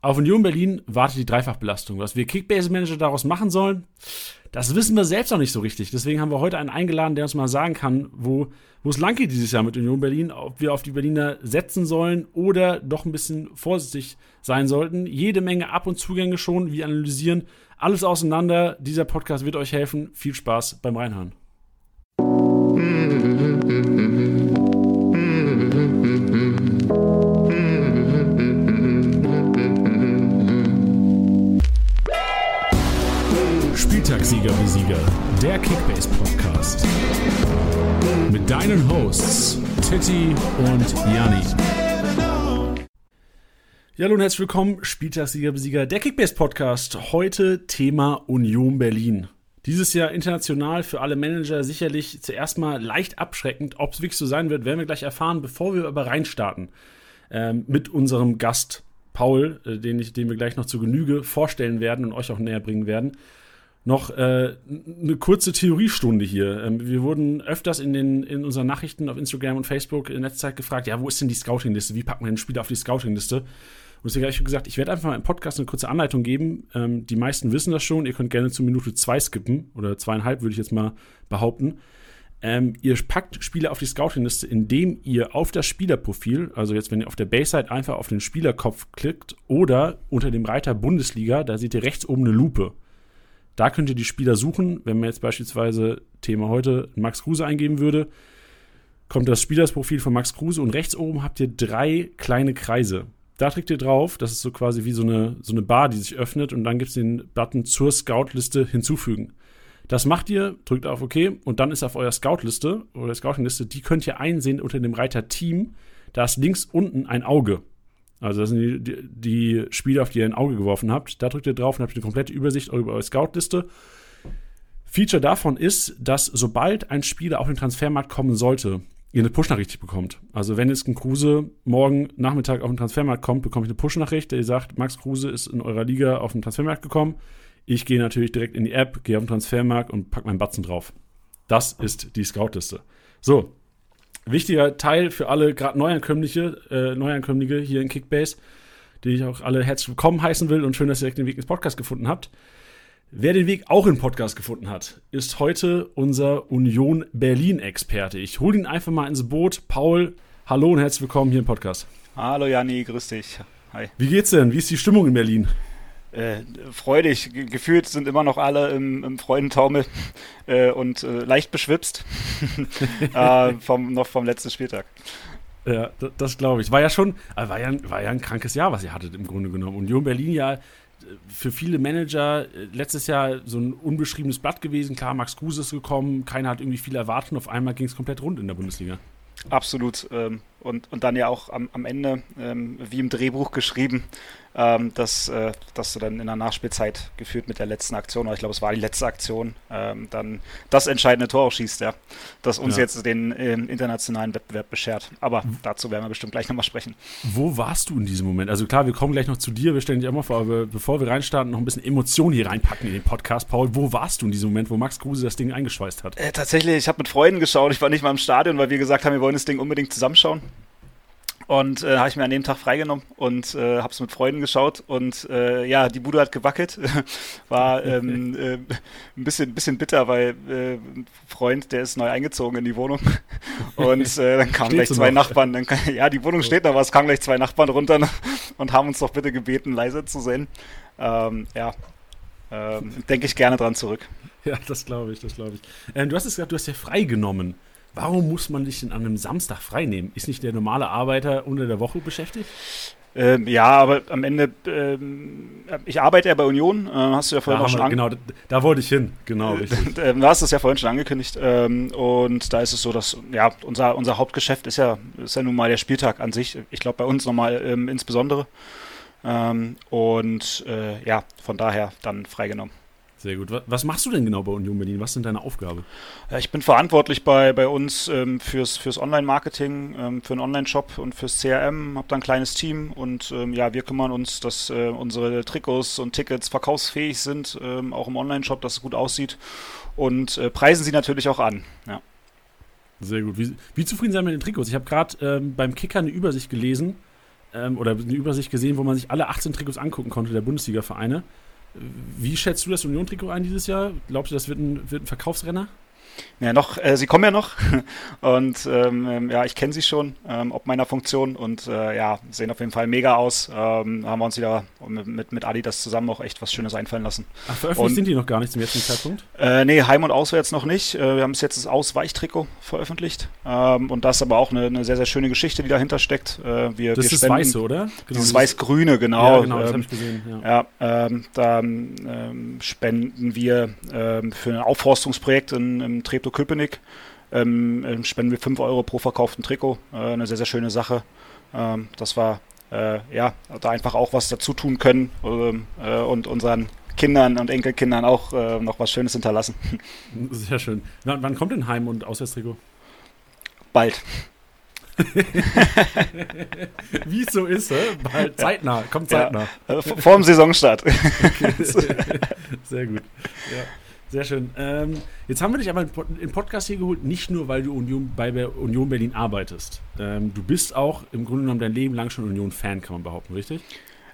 Auf Union Berlin wartet die Dreifachbelastung. Was wir Kickbase-Manager daraus machen sollen, das wissen wir selbst noch nicht so richtig. Deswegen haben wir heute einen eingeladen, der uns mal sagen kann, wo, es lang geht dieses Jahr mit Union Berlin, ob wir auf die Berliner setzen sollen oder doch ein bisschen vorsichtig sein sollten. Jede Menge Ab- und Zugänge schon, wir analysieren alles auseinander. Dieser Podcast wird euch helfen. Viel Spaß beim Reinhören. Spieltagssieger wie Sieger, der Kickbase Podcast. Mit deinen Hosts Titti und Janni. Ja, hallo und herzlich willkommen, Spieltagssieger Besieger, der Kickbase Podcast. Heute Thema Union Berlin. Dieses Jahr international für alle Manager sicherlich zuerst mal leicht abschreckend. Ob es wirklich so sein wird, werden wir gleich erfahren, bevor wir aber reinstarten. Ähm, mit unserem Gast Paul, äh, den, ich, den wir gleich noch zu Genüge vorstellen werden und euch auch näher bringen werden noch äh, eine kurze Theoriestunde hier. Ähm, wir wurden öfters in, den, in unseren Nachrichten auf Instagram und Facebook in letzter Zeit gefragt, ja, wo ist denn die Scouting-Liste? Wie packt man den Spieler auf die Scouting-Liste? Und deswegen habe ich gesagt, ich werde einfach mal im Podcast eine kurze Anleitung geben. Ähm, die meisten wissen das schon. Ihr könnt gerne zu Minute zwei skippen oder zweieinhalb, würde ich jetzt mal behaupten. Ähm, ihr packt Spieler auf die Scouting-Liste, indem ihr auf das Spielerprofil, also jetzt, wenn ihr auf der Base-Site einfach auf den Spielerkopf klickt oder unter dem Reiter Bundesliga, da seht ihr rechts oben eine Lupe. Da könnt ihr die Spieler suchen. Wenn man jetzt beispielsweise Thema heute Max Kruse eingeben würde, kommt das Spielersprofil von Max Kruse und rechts oben habt ihr drei kleine Kreise. Da klickt ihr drauf, das ist so quasi wie so eine, so eine Bar, die sich öffnet und dann gibt es den Button zur Scout-Liste hinzufügen. Das macht ihr, drückt auf OK und dann ist auf eurer Scout-Liste oder Scouting-Liste, die könnt ihr einsehen unter dem Reiter Team. Da ist links unten ein Auge. Also das sind die, die, Spiele, auf die ihr ein Auge geworfen habt. Da drückt ihr drauf und habt eine komplette Übersicht über eure Scout-Liste. Feature davon ist, dass sobald ein Spieler auf den Transfermarkt kommen sollte, ihr eine Push-Nachricht bekommt. Also wenn jetzt ein Kruse morgen Nachmittag auf den Transfermarkt kommt, bekomme ich eine Push-Nachricht, der sagt, Max Kruse ist in eurer Liga auf den Transfermarkt gekommen. Ich gehe natürlich direkt in die App, gehe auf den Transfermarkt und packe meinen Batzen drauf. Das ist die Scout-Liste. So, wichtiger Teil für alle gerade Neuankömmliche, äh, Neuankömmlinge hier in Kickbase, die ich auch alle herzlich willkommen heißen will und schön, dass ihr direkt den Weg ins Podcast gefunden habt. Wer den Weg auch in Podcast gefunden hat, ist heute unser Union Berlin-Experte. Ich hole ihn einfach mal ins Boot. Paul, hallo und herzlich willkommen hier im Podcast. Hallo Janni, grüß dich. Hi. Wie geht's denn? Wie ist die Stimmung in Berlin? Äh, freudig. Gefühlt sind immer noch alle im, im Freudentaumel äh, und äh, leicht beschwipst äh, vom, noch vom letzten Spieltag. Ja, das, das glaube ich. War ja schon, äh, war ja, war ja ein krankes Jahr, was ihr hattet im Grunde genommen. Union Berlin ja äh, für viele Manager letztes Jahr so ein unbeschriebenes Blatt gewesen. Klar, Max Kruse ist gekommen, keiner hat irgendwie viel erwartet und auf einmal ging es komplett rund in der Bundesliga. Absolut. Ähm, und, und dann ja auch am, am Ende, ähm, wie im Drehbuch geschrieben, ähm, dass, äh, dass du dann in der Nachspielzeit geführt mit der letzten Aktion, oder ich glaube, es war die letzte Aktion, ähm, dann das entscheidende Tor auch schießt, ja. Das uns ja. jetzt den äh, internationalen Wettbewerb beschert. Aber mhm. dazu werden wir bestimmt gleich nochmal sprechen. Wo warst du in diesem Moment? Also klar, wir kommen gleich noch zu dir, wir stellen dich auch mal vor, aber bevor wir reinstarten, noch ein bisschen Emotion hier reinpacken in den Podcast. Paul, wo warst du in diesem Moment, wo Max Kruse das Ding eingeschweißt hat? Äh, tatsächlich, ich habe mit Freunden geschaut, ich war nicht mal im Stadion, weil wir gesagt haben, wir wollen das Ding unbedingt zusammenschauen. Und äh, habe ich mir an dem Tag freigenommen und äh, habe es mit Freunden geschaut. Und äh, ja, die Bude hat gewackelt. War ähm, äh, ein bisschen, bisschen bitter, weil äh, ein Freund, der ist neu eingezogen in die Wohnung. Und äh, dann kamen gleich zwei noch? Nachbarn. Dann, ja, die Wohnung steht noch, aber es kamen gleich zwei Nachbarn runter und haben uns doch bitte gebeten, leise zu sein. Ähm, ja, ähm, denke ich gerne dran zurück. Ja, das glaube ich, das glaube ich. Ähm, du hast es gesagt, du hast ja freigenommen. Warum muss man dich denn an einem Samstag frei nehmen? Ist nicht der normale Arbeiter unter der Woche beschäftigt? Ähm, ja, aber am Ende, ähm, ich arbeite ja bei Union, äh, hast du ja vorhin da auch schon Genau, da, da, wollte ich hin, genau. Äh, du hast es ja vorhin schon angekündigt ähm, und da ist es so, dass, ja, unser, unser Hauptgeschäft ist ja, ist ja nun mal der Spieltag an sich, ich glaube bei uns nochmal ähm, insbesondere ähm, und äh, ja, von daher dann freigenommen. Sehr gut. Was machst du denn genau bei Union Berlin? Was ist denn deine Aufgabe? Ich bin verantwortlich bei, bei uns ähm, fürs, fürs Online-Marketing, ähm, für einen Online-Shop und fürs CRM. Habe da ein kleines Team und ähm, ja, wir kümmern uns, dass äh, unsere Trikots und Tickets verkaufsfähig sind, ähm, auch im Online-Shop, dass es gut aussieht und äh, preisen sie natürlich auch an. Ja. Sehr gut. Wie, wie zufrieden sind wir mit den Trikots? Ich habe gerade ähm, beim Kicker eine Übersicht gelesen ähm, oder eine Übersicht gesehen, wo man sich alle 18 Trikots angucken konnte der Bundesliga-Vereine. Wie schätzt du das Union-Trikot ein dieses Jahr? Glaubst du, das wird ein, wird ein Verkaufsrenner? Ja, noch, äh, sie kommen ja noch und ähm, ähm, ja, ich kenne sie schon, ähm, ob meiner Funktion und äh, ja, sehen auf jeden Fall mega aus. Ähm, haben wir uns wieder mit, mit Adidas zusammen auch echt was Schönes einfallen lassen. Ach, veröffentlicht und, sind die noch gar nicht zum jetzigen Zeitpunkt? Äh, nee, Heim- und Auswärts noch nicht. Äh, wir haben es jetzt das Ausweichtrikot veröffentlicht ähm, und das ist aber auch eine, eine, sehr, sehr schöne Geschichte, die dahinter steckt. Äh, wir, das wir ist das Weiße, oder? Genau, dieses Weiß-Grüne, genau. Ja, genau, das habe ich gesehen. Ja, ja da spenden wir für ein Aufforstungsprojekt in, im Treptow-Köpenick ähm, ähm, spenden wir 5 Euro pro verkauften Trikot. Äh, eine sehr, sehr schöne Sache. Ähm, dass wir äh, ja, da einfach auch was dazu tun können ähm, äh, und unseren Kindern und Enkelkindern auch äh, noch was Schönes hinterlassen. Sehr schön. W wann kommt denn Heim- und Auswärtstrikot? Bald. Wie es so ist, Bald, zeitnah, kommt zeitnah. Ja, äh, vor dem Saisonstart. Okay. Sehr gut. Ja. Sehr schön. Ähm, jetzt haben wir dich aber im Podcast hier geholt, nicht nur, weil du Union, bei Union Berlin arbeitest. Ähm, du bist auch im Grunde genommen dein Leben lang schon Union-Fan, kann man behaupten, richtig?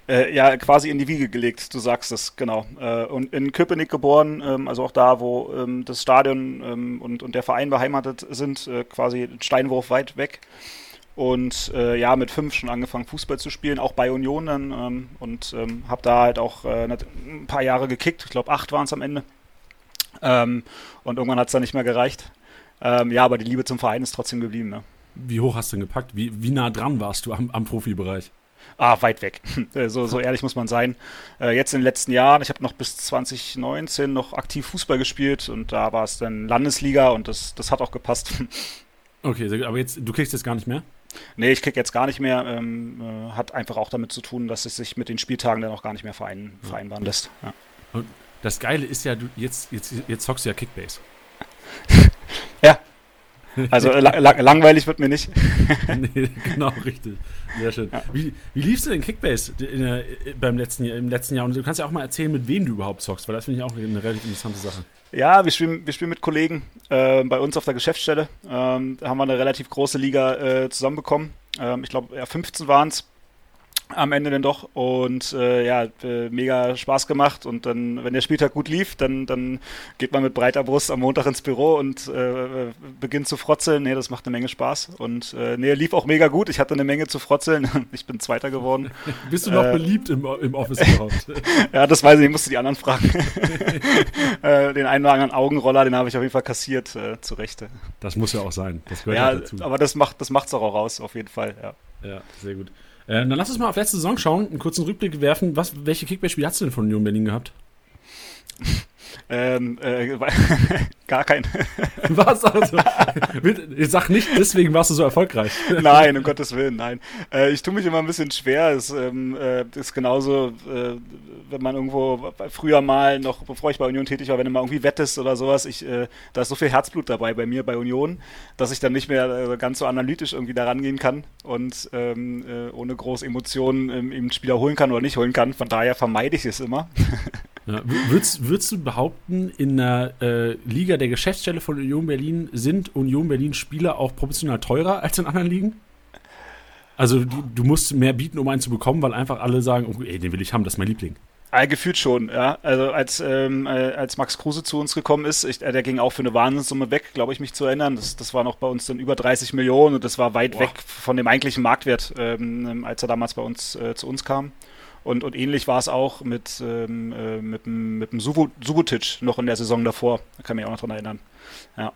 Äh, ja, quasi in die Wiege gelegt, du sagst es, genau. Äh, und in Köpenick geboren, ähm, also auch da, wo ähm, das Stadion ähm, und, und der Verein beheimatet sind, äh, quasi Steinwurf weit weg. Und äh, ja, mit fünf schon angefangen, Fußball zu spielen, auch bei Union dann. Ähm, und ähm, habe da halt auch äh, ein paar Jahre gekickt. Ich glaube, acht waren es am Ende. Ähm, und irgendwann hat es dann nicht mehr gereicht. Ähm, ja, aber die Liebe zum Verein ist trotzdem geblieben. Ne? Wie hoch hast du denn gepackt? Wie, wie nah dran warst du am, am Profibereich? Ah, weit weg. Äh, so, so ehrlich muss man sein. Äh, jetzt in den letzten Jahren, ich habe noch bis 2019 noch aktiv Fußball gespielt und da war es dann Landesliga und das, das hat auch gepasst. Okay, aber jetzt, du kriegst jetzt gar nicht mehr? Nee, ich krieg jetzt gar nicht mehr. Ähm, äh, hat einfach auch damit zu tun, dass es sich mit den Spieltagen dann auch gar nicht mehr verein, vereinbaren lässt. Ja. Und das Geile ist ja, du, jetzt, jetzt, jetzt zockst du ja Kickbase. ja. Also äh, la langweilig wird mir nicht. nee, genau, richtig. Sehr schön. Ja. Wie, wie liefst du denn Kickbase in, in, beim letzten, im letzten Jahr? Und du kannst ja auch mal erzählen, mit wem du überhaupt zockst, weil das finde ich auch eine relativ interessante Sache. Ja, wir spielen, wir spielen mit Kollegen äh, bei uns auf der Geschäftsstelle. Ähm, da haben wir eine relativ große Liga äh, zusammenbekommen. Ähm, ich glaube, ja, 15 waren es am Ende dann doch und äh, ja, äh, mega Spaß gemacht und dann, wenn der Spieltag gut lief, dann, dann geht man mit breiter Brust am Montag ins Büro und äh, beginnt zu frotzeln. Nee, das macht eine Menge Spaß und äh, nee, lief auch mega gut. Ich hatte eine Menge zu frotzeln. Ich bin Zweiter geworden. Bist du noch äh, beliebt im, im Office überhaupt? ja, das weiß ich, ich musste die anderen fragen. äh, den einen oder anderen Augenroller, den habe ich auf jeden Fall kassiert, äh, zu Rechte. Das muss ja auch sein. Das gehört ja, dazu. aber das macht das macht's auch raus, auf jeden Fall, ja. Ja, sehr gut. Äh, dann lass uns mal auf letzte Saison schauen, einen kurzen Rückblick werfen. Was, welche Kickback-Spiele hast du denn von Union Berlin gehabt? Ähm, äh, gar kein. Was also? Ich sag nicht, deswegen warst du so erfolgreich. Nein, um Gottes Willen, nein. Äh, ich tue mich immer ein bisschen schwer. Es ähm, äh, ist genauso, äh, wenn man irgendwo früher mal noch, bevor ich bei Union tätig war, wenn du mal irgendwie wettest oder sowas, ich, äh, da ist so viel Herzblut dabei bei mir bei Union, dass ich dann nicht mehr äh, ganz so analytisch irgendwie da rangehen kann und ähm, ohne große Emotionen ähm, eben Spieler holen kann oder nicht holen kann. Von daher vermeide ich es immer. Ja, würdest, würdest du behaupten, in der äh, Liga der Geschäftsstelle von Union Berlin sind Union Berlin Spieler auch proportional teurer als in anderen Ligen? Also du, du musst mehr bieten, um einen zu bekommen, weil einfach alle sagen, oh, ey, den will ich haben, das ist mein Liebling. Ja, gefühlt schon, ja. Also als, ähm, äh, als Max Kruse zu uns gekommen ist, ich, äh, der ging auch für eine Wahnsinnssumme weg, glaube ich, mich zu erinnern. Das, das war noch bei uns dann über 30 Millionen und das war weit Boah. weg von dem eigentlichen Marktwert, ähm, als er damals bei uns äh, zu uns kam. Und, und ähnlich war es auch mit, ähm, äh, mit, mit dem Subotic noch in der Saison davor. Da kann ich mich auch noch dran erinnern. Ja.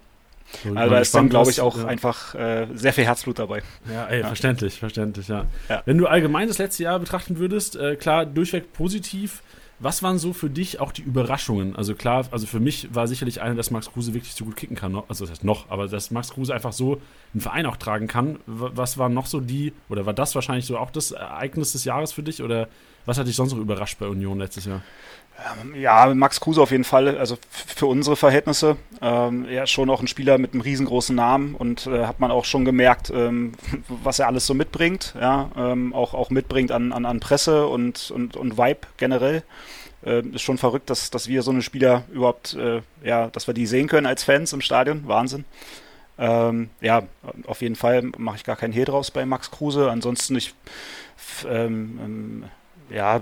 So, also da ist dann, glaube ich, auch ja. einfach äh, sehr viel Herzblut dabei. Ja, ey, ja. verständlich, verständlich, ja. ja. Wenn du allgemein das letzte Jahr betrachten würdest, äh, klar, durchweg positiv. Was waren so für dich auch die Überraschungen? Also klar, also für mich war sicherlich eine, dass Max Kruse wirklich so gut kicken kann. Also das heißt noch, aber dass Max Kruse einfach so einen Verein auch tragen kann. Was waren noch so die, oder war das wahrscheinlich so auch das Ereignis des Jahres für dich? Oder was hat dich sonst noch überrascht bei Union letztes Jahr? Ähm, ja, Max Kruse auf jeden Fall, also für unsere Verhältnisse. Ähm, er ist schon auch ein Spieler mit einem riesengroßen Namen und äh, hat man auch schon gemerkt, ähm, was er alles so mitbringt, ja, ähm, auch, auch mitbringt an, an, an Presse und, und, und Vibe generell. Äh, ist schon verrückt, dass, dass wir so eine Spieler überhaupt, äh, ja, dass wir die sehen können als Fans im Stadion. Wahnsinn. Ähm, ja, auf jeden Fall mache ich gar keinen Hehl draus bei Max Kruse. Ansonsten, ich ähm, ähm, ja,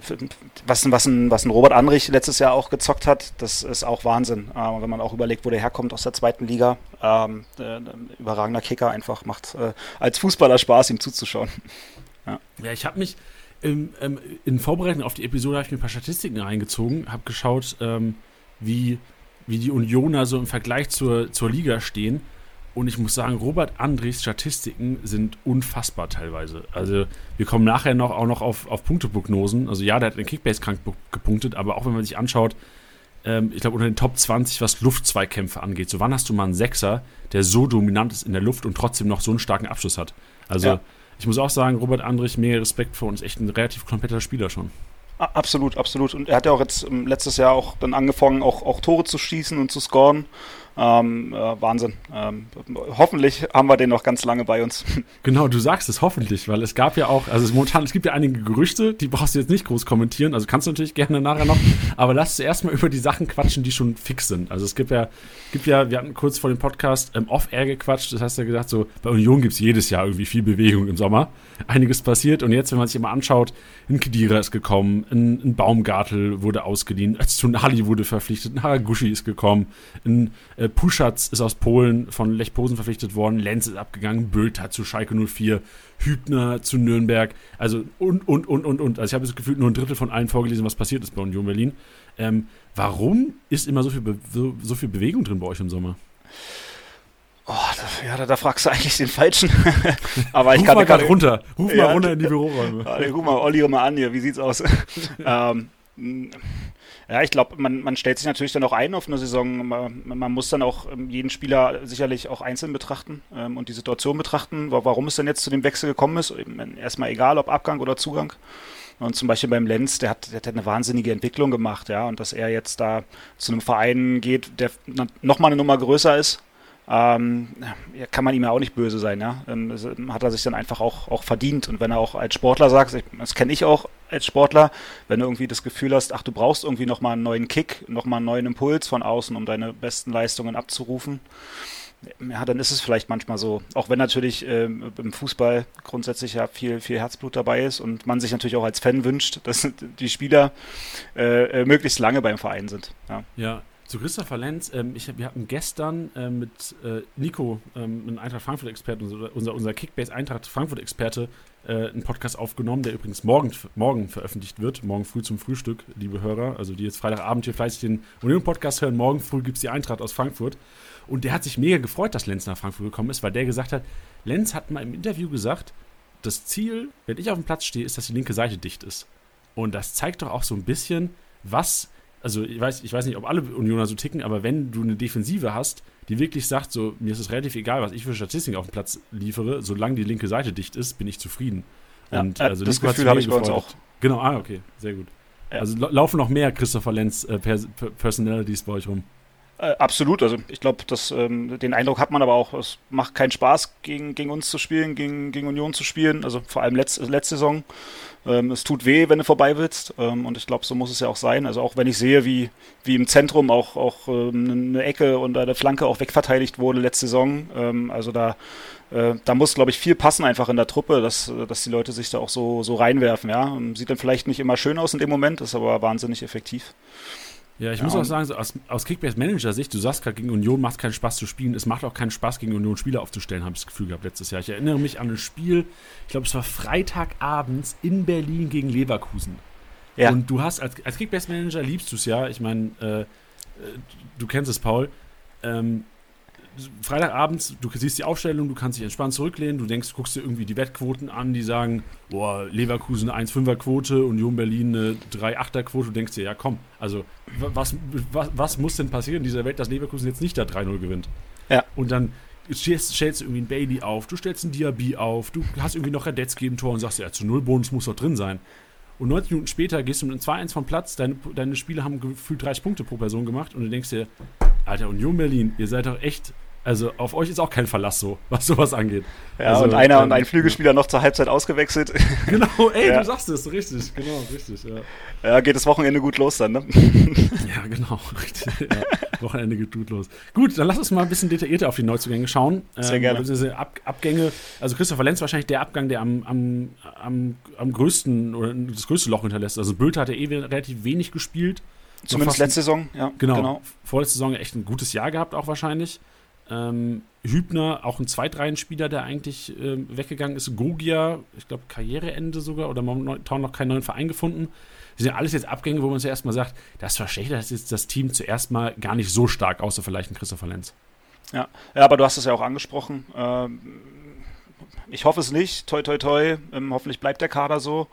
was, was, ein, was ein Robert Andrich letztes Jahr auch gezockt hat, das ist auch Wahnsinn. Äh, wenn man auch überlegt, wo der herkommt aus der zweiten Liga. Ähm, äh, überragender Kicker einfach macht äh, als Fußballer Spaß, ihm zuzuschauen. Ja, ja ich habe mich ähm, ähm, in Vorbereitung auf die Episode ich mir ein paar Statistiken reingezogen, habe geschaut, ähm, wie, wie die Unioner so im Vergleich zur, zur Liga stehen. Und ich muss sagen, Robert Andres Statistiken sind unfassbar teilweise. Also wir kommen nachher noch auch noch auf, auf Punkteprognosen. Also ja, der hat den Kickbase krank gepunktet, aber auch wenn man sich anschaut, ähm, ich glaube unter den Top 20, was Luftzweikämpfe angeht. So wann hast du mal einen Sechser, der so dominant ist in der Luft und trotzdem noch so einen starken Abschluss hat? Also ja. ich muss auch sagen, Robert Andrich, mehr Respekt vor uns, echt ein relativ kompletter Spieler schon. Absolut, absolut. Und er hat ja auch jetzt ähm, letztes Jahr auch dann angefangen, auch, auch Tore zu schießen und zu scoren. Ähm, äh, Wahnsinn. Ähm, hoffentlich haben wir den noch ganz lange bei uns. Genau, du sagst es hoffentlich, weil es gab ja auch, also es, momentan, es gibt ja einige Gerüchte, die brauchst du jetzt nicht groß kommentieren, also kannst du natürlich gerne nachher noch, aber lass zuerst mal über die Sachen quatschen, die schon fix sind. Also es gibt ja, gibt ja, wir hatten kurz vor dem Podcast ähm, off-air gequatscht, das heißt ja gesagt, so bei Union gibt es jedes Jahr irgendwie viel Bewegung im Sommer, einiges passiert und jetzt, wenn man sich immer anschaut, ein Kedira ist gekommen, ein, ein Baumgartel wurde ausgeliehen, Tsunali wurde verpflichtet, ein Haraguchi ist gekommen, ein äh, äh, Puschatz ist aus Polen von Lech Posen verpflichtet worden, Lenz ist abgegangen, Bülter zu Schalke 04, Hübner zu Nürnberg, also und, und, und, und, und. Also ich habe das Gefühl, nur ein Drittel von allen vorgelesen, was passiert ist bei Union Berlin. Ähm, warum ist immer so viel, Be so, so, viel Bewegung drin bei euch im Sommer? Oh, da, ja, da, da, fragst du eigentlich den Falschen. Aber ich ruf kann mal gerade runter. Ruf ja, mal runter in die Büroräume. Ruf mal Olli mal an hier. Wie sieht's aus? ähm, ja, ich glaube, man, man stellt sich natürlich dann auch ein auf eine Saison. Man, man muss dann auch ähm, jeden Spieler sicherlich auch einzeln betrachten ähm, und die Situation betrachten, warum es denn jetzt zu dem Wechsel gekommen ist. Erstmal egal, ob Abgang oder Zugang. Und zum Beispiel beim Lenz, der hat, der hat eine wahnsinnige Entwicklung gemacht, ja. Und dass er jetzt da zu einem Verein geht, der nochmal eine Nummer größer ist, ähm, kann man ihm ja auch nicht böse sein, ja. Ähm, das hat er sich dann einfach auch, auch verdient. Und wenn er auch als Sportler sagt, das kenne ich auch als Sportler, wenn du irgendwie das Gefühl hast, ach, du brauchst irgendwie nochmal einen neuen Kick, nochmal einen neuen Impuls von außen, um deine besten Leistungen abzurufen, ja, dann ist es vielleicht manchmal so. Auch wenn natürlich äh, im Fußball grundsätzlich ja viel, viel Herzblut dabei ist und man sich natürlich auch als Fan wünscht, dass die Spieler äh, äh möglichst lange beim Verein sind. Ja. ja. Zu Christopher Lenz, ähm, ich, wir hatten gestern äh, mit äh, Nico, ähm, einem Eintracht Frankfurt-Experte, unser, unser Kickbase Eintracht Frankfurt-Experte, äh, einen Podcast aufgenommen, der übrigens morgen, morgen veröffentlicht wird, morgen früh zum Frühstück, liebe Hörer, also die jetzt Freitagabend hier fleißig den Union-Podcast hören, morgen früh gibt es die Eintracht aus Frankfurt. Und der hat sich mega gefreut, dass Lenz nach Frankfurt gekommen ist, weil der gesagt hat, Lenz hat mal im Interview gesagt, das Ziel, wenn ich auf dem Platz stehe, ist, dass die linke Seite dicht ist. Und das zeigt doch auch so ein bisschen, was also ich weiß, ich weiß nicht, ob alle Unioner so ticken, aber wenn du eine Defensive hast, die wirklich sagt, so, mir ist es relativ egal, was ich für Statistiken auf dem Platz liefere, solange die linke Seite dicht ist, bin ich zufrieden. Ja, und, also das Gefühl habe ich bei uns auch. Genau, ah, okay, sehr gut. Ja. Also laufen noch mehr Christopher Lenz äh, Personalities bei euch rum. Äh, absolut, also ich glaube, ähm, den Eindruck hat man aber auch, es macht keinen Spaß, gegen, gegen uns zu spielen, gegen, gegen Union zu spielen, also vor allem letzt, letzte Saison. Ähm, es tut weh, wenn du vorbei willst ähm, und ich glaube, so muss es ja auch sein. Also auch wenn ich sehe, wie, wie im Zentrum auch, auch ähm, eine Ecke und eine Flanke auch wegverteidigt wurde letzte Saison, ähm, also da, äh, da muss, glaube ich, viel passen einfach in der Truppe, dass, dass die Leute sich da auch so, so reinwerfen. Ja? Sieht dann vielleicht nicht immer schön aus in dem Moment, ist aber wahnsinnig effektiv. Ja, ich ja, muss auch sagen, so aus, aus Kickbase-Manager-Sicht, du sagst gerade, gegen Union macht keinen Spaß zu spielen. Es macht auch keinen Spaß, gegen Union Spieler aufzustellen, habe ich das Gefühl gehabt letztes Jahr. Ich erinnere mich an ein Spiel, ich glaube, es war Freitagabends in Berlin gegen Leverkusen. Ja. Und du hast, als, als Kickbase-Manager liebst du es ja. Ich meine, äh, äh, du kennst es, Paul. Ähm, Freitagabends, du siehst die Aufstellung, du kannst dich entspannt zurücklehnen, du denkst, guckst dir irgendwie die Wettquoten an, die sagen, boah, Leverkusen eine 1,5er Quote, Union Berlin eine 3,8er Quote, du denkst dir, ja komm, also was, was, was muss denn passieren in dieser Welt, dass Leverkusen jetzt nicht da 3-0 gewinnt? Ja. Und dann stellst, stellst du irgendwie einen Bailey auf, du stellst einen Diaby auf, du hast irgendwie noch Radetzky im Tor und sagst, ja, zu Null Bonus muss doch drin sein. Und 90 Minuten später gehst du mit einem 2-1 vom Platz, deine, deine Spieler haben gefühlt 30 Punkte pro Person gemacht und du denkst dir, Alter, Union Berlin, ihr seid doch echt Also auf euch ist auch kein Verlass so, was sowas angeht. Ja, also, und einer ähm, und ein Flügelspieler noch zur Halbzeit ausgewechselt. Genau, ey, ja. du sagst es, richtig, genau, richtig, ja. Ja, geht das Wochenende gut los dann, ne? Ja, genau, richtig. Ja, Wochenende geht gut los. Gut, dann lass uns mal ein bisschen detaillierter auf die Neuzugänge schauen. Sehr ähm, gerne. Diese Ab Abgänge, also Christopher Lenz wahrscheinlich der Abgang, der am, am, am, am größten oder das größte Loch hinterlässt. Also Bülter hat ja eh relativ wenig gespielt. Zumindest letzte Saison, ja. Genau. genau. Vorletzte Saison echt ein gutes Jahr gehabt, auch wahrscheinlich. Ähm, Hübner, auch ein Zweitreihenspieler, der eigentlich ähm, weggegangen ist. Gogia, ich glaube, Karriereende sogar oder momentan noch keinen neuen Verein gefunden. Das sind alles jetzt Abgänge, wo man zuerst mal sagt, das verschlechtert jetzt das Team zuerst mal gar nicht so stark, außer vielleicht ein Christopher Lenz. Ja. ja, aber du hast es ja auch angesprochen. Ähm, ich hoffe es nicht. Toi, toi, toi. Ähm, hoffentlich bleibt der Kader so.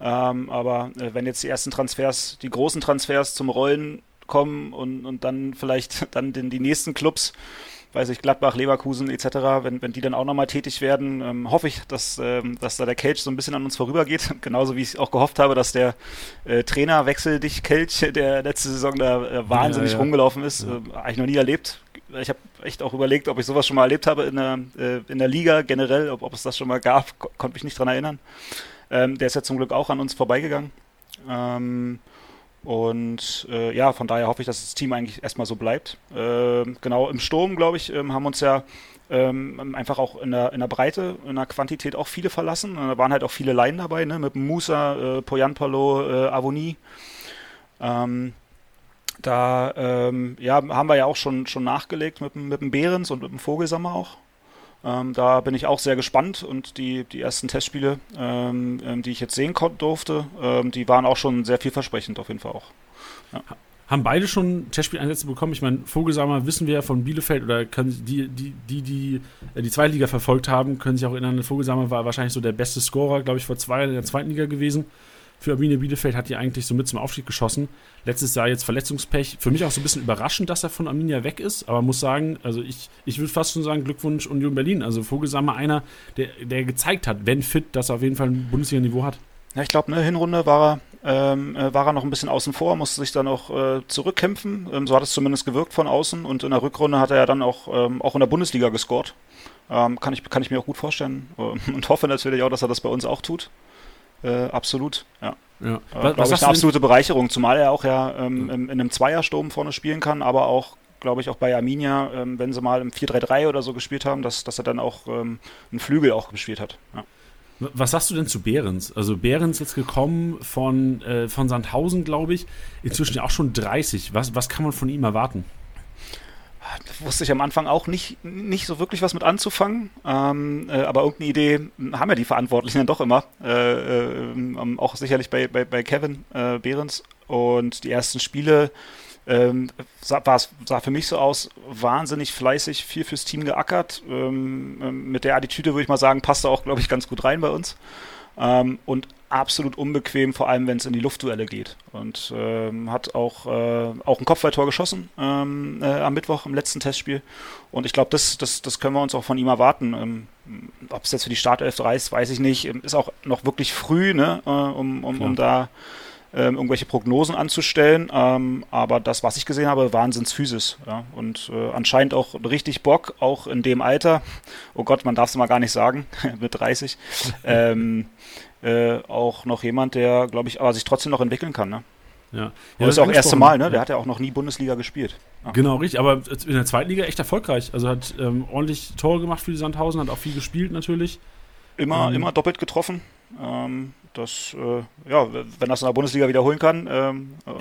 Ähm, aber äh, wenn jetzt die ersten Transfers, die großen Transfers zum Rollen kommen und, und dann vielleicht dann den, die nächsten Clubs weiß ich, Gladbach, Leverkusen etc., wenn, wenn die dann auch nochmal tätig werden, ähm, hoffe ich, dass, ähm, dass da der Kelch so ein bisschen an uns vorübergeht. Genauso wie ich auch gehofft habe, dass der äh, Trainerwechsel dich Kelch, der letzte Saison da äh, wahnsinnig ja, ja. rumgelaufen ist, ja. äh, eigentlich noch nie erlebt. Ich habe echt auch überlegt, ob ich sowas schon mal erlebt habe in der, äh, in der Liga generell, ob, ob es das schon mal gab, Ko konnte mich nicht dran erinnern. Ähm, der ist ja zum Glück auch an uns vorbeigegangen. Ähm, und äh, ja, von daher hoffe ich, dass das Team eigentlich erstmal so bleibt. Äh, genau, im Sturm, glaube ich, ähm, haben uns ja ähm, einfach auch in der, in der Breite, in der Quantität auch viele verlassen. Da waren halt auch viele Laien dabei, ne? mit Musa, äh, Poyanpalo, äh, Avoni. Ähm, da ähm, ja, haben wir ja auch schon, schon nachgelegt mit, mit dem Behrens und mit dem Vogelsammer auch. Ähm, da bin ich auch sehr gespannt und die, die ersten Testspiele, ähm, ähm die ich jetzt sehen durfte, ähm, die waren auch schon sehr vielversprechend auf jeden Fall auch. Ja. Haben beide schon Testspieleinsätze bekommen? Ich meine, Vogelsammer wissen wir ja von Bielefeld oder können die, die, die, die äh, die zweite Liga verfolgt haben, können sich auch erinnern, Vogelsammer war wahrscheinlich so der beste Scorer, glaube ich, vor zwei Jahren in der zweiten Liga gewesen für Arminia Bielefeld, hat die eigentlich so mit zum Aufstieg geschossen. Letztes Jahr jetzt Verletzungspech. Für mich auch so ein bisschen überraschend, dass er von Arminia weg ist, aber muss sagen, also ich, ich würde fast schon sagen, Glückwunsch Union Berlin. Also Vogelsammer einer, der, der gezeigt hat, wenn fit, dass er auf jeden Fall ein Bundesliga-Niveau hat. Ja, ich glaube, ne, Hinrunde war er, ähm, äh, war er noch ein bisschen außen vor, musste sich dann auch äh, zurückkämpfen. Ähm, so hat es zumindest gewirkt von außen. Und in der Rückrunde hat er ja dann auch, ähm, auch in der Bundesliga gescored. Ähm, kann, ich, kann ich mir auch gut vorstellen. Ähm, und hoffe natürlich auch, dass er das bei uns auch tut. Äh, absolut, ja. ja. Äh, was, ich eine absolute Bereicherung, zumal er auch ja ähm, in, in einem Zweiersturm vorne spielen kann, aber auch glaube ich, auch bei Arminia, ähm, wenn sie mal im 4-3-3 oder so gespielt haben, dass, dass er dann auch ähm, einen Flügel auch gespielt hat. Ja. Was sagst du denn zu Behrens? Also Behrens jetzt gekommen von, äh, von Sandhausen, glaube ich, inzwischen auch schon 30. Was, was kann man von ihm erwarten? Wusste ich am Anfang auch nicht, nicht so wirklich was mit anzufangen. Ähm, äh, aber irgendeine Idee haben ja die Verantwortlichen dann doch immer. Äh, äh, auch sicherlich bei, bei, bei Kevin äh, Behrens. Und die ersten Spiele ähm, sah, sah für mich so aus, wahnsinnig fleißig, viel fürs Team geackert. Ähm, ähm mit der Attitüde würde ich mal sagen, passt er auch, glaube ich, ganz gut rein bei uns. Ähm, und absolut unbequem, vor allem wenn es in die Luftduelle geht. Und ähm, hat auch, äh, auch ein Kopfballtor geschossen ähm, äh, am Mittwoch im letzten Testspiel. Und ich glaube, das, das, das können wir uns auch von ihm erwarten. Ähm, Ob es jetzt für die Startelf reißt, weiß ich nicht. Ähm, ist auch noch wirklich früh, ne, äh, um, um, um da ähm, irgendwelche Prognosen anzustellen. Ähm, aber das, was ich gesehen habe, Wahnsinnsphysis. Ja? Und äh, anscheinend auch richtig Bock, auch in dem Alter. Oh Gott, man darf es mal gar nicht sagen, mit 30. ähm, äh, auch noch jemand, der, glaube ich, aber sich trotzdem noch entwickeln kann. Ne? Ja. ja das ist auch das erste Mal, ne? Der hat ja auch noch nie Bundesliga gespielt. Ja. Genau, richtig. Aber in der zweiten Liga echt erfolgreich. Also hat ähm, ordentlich Tore gemacht für die Sandhausen, hat auch viel gespielt natürlich. Immer, ähm, immer doppelt getroffen. Ähm, das, äh, ja, wenn das in der Bundesliga wiederholen kann, ähm, ja.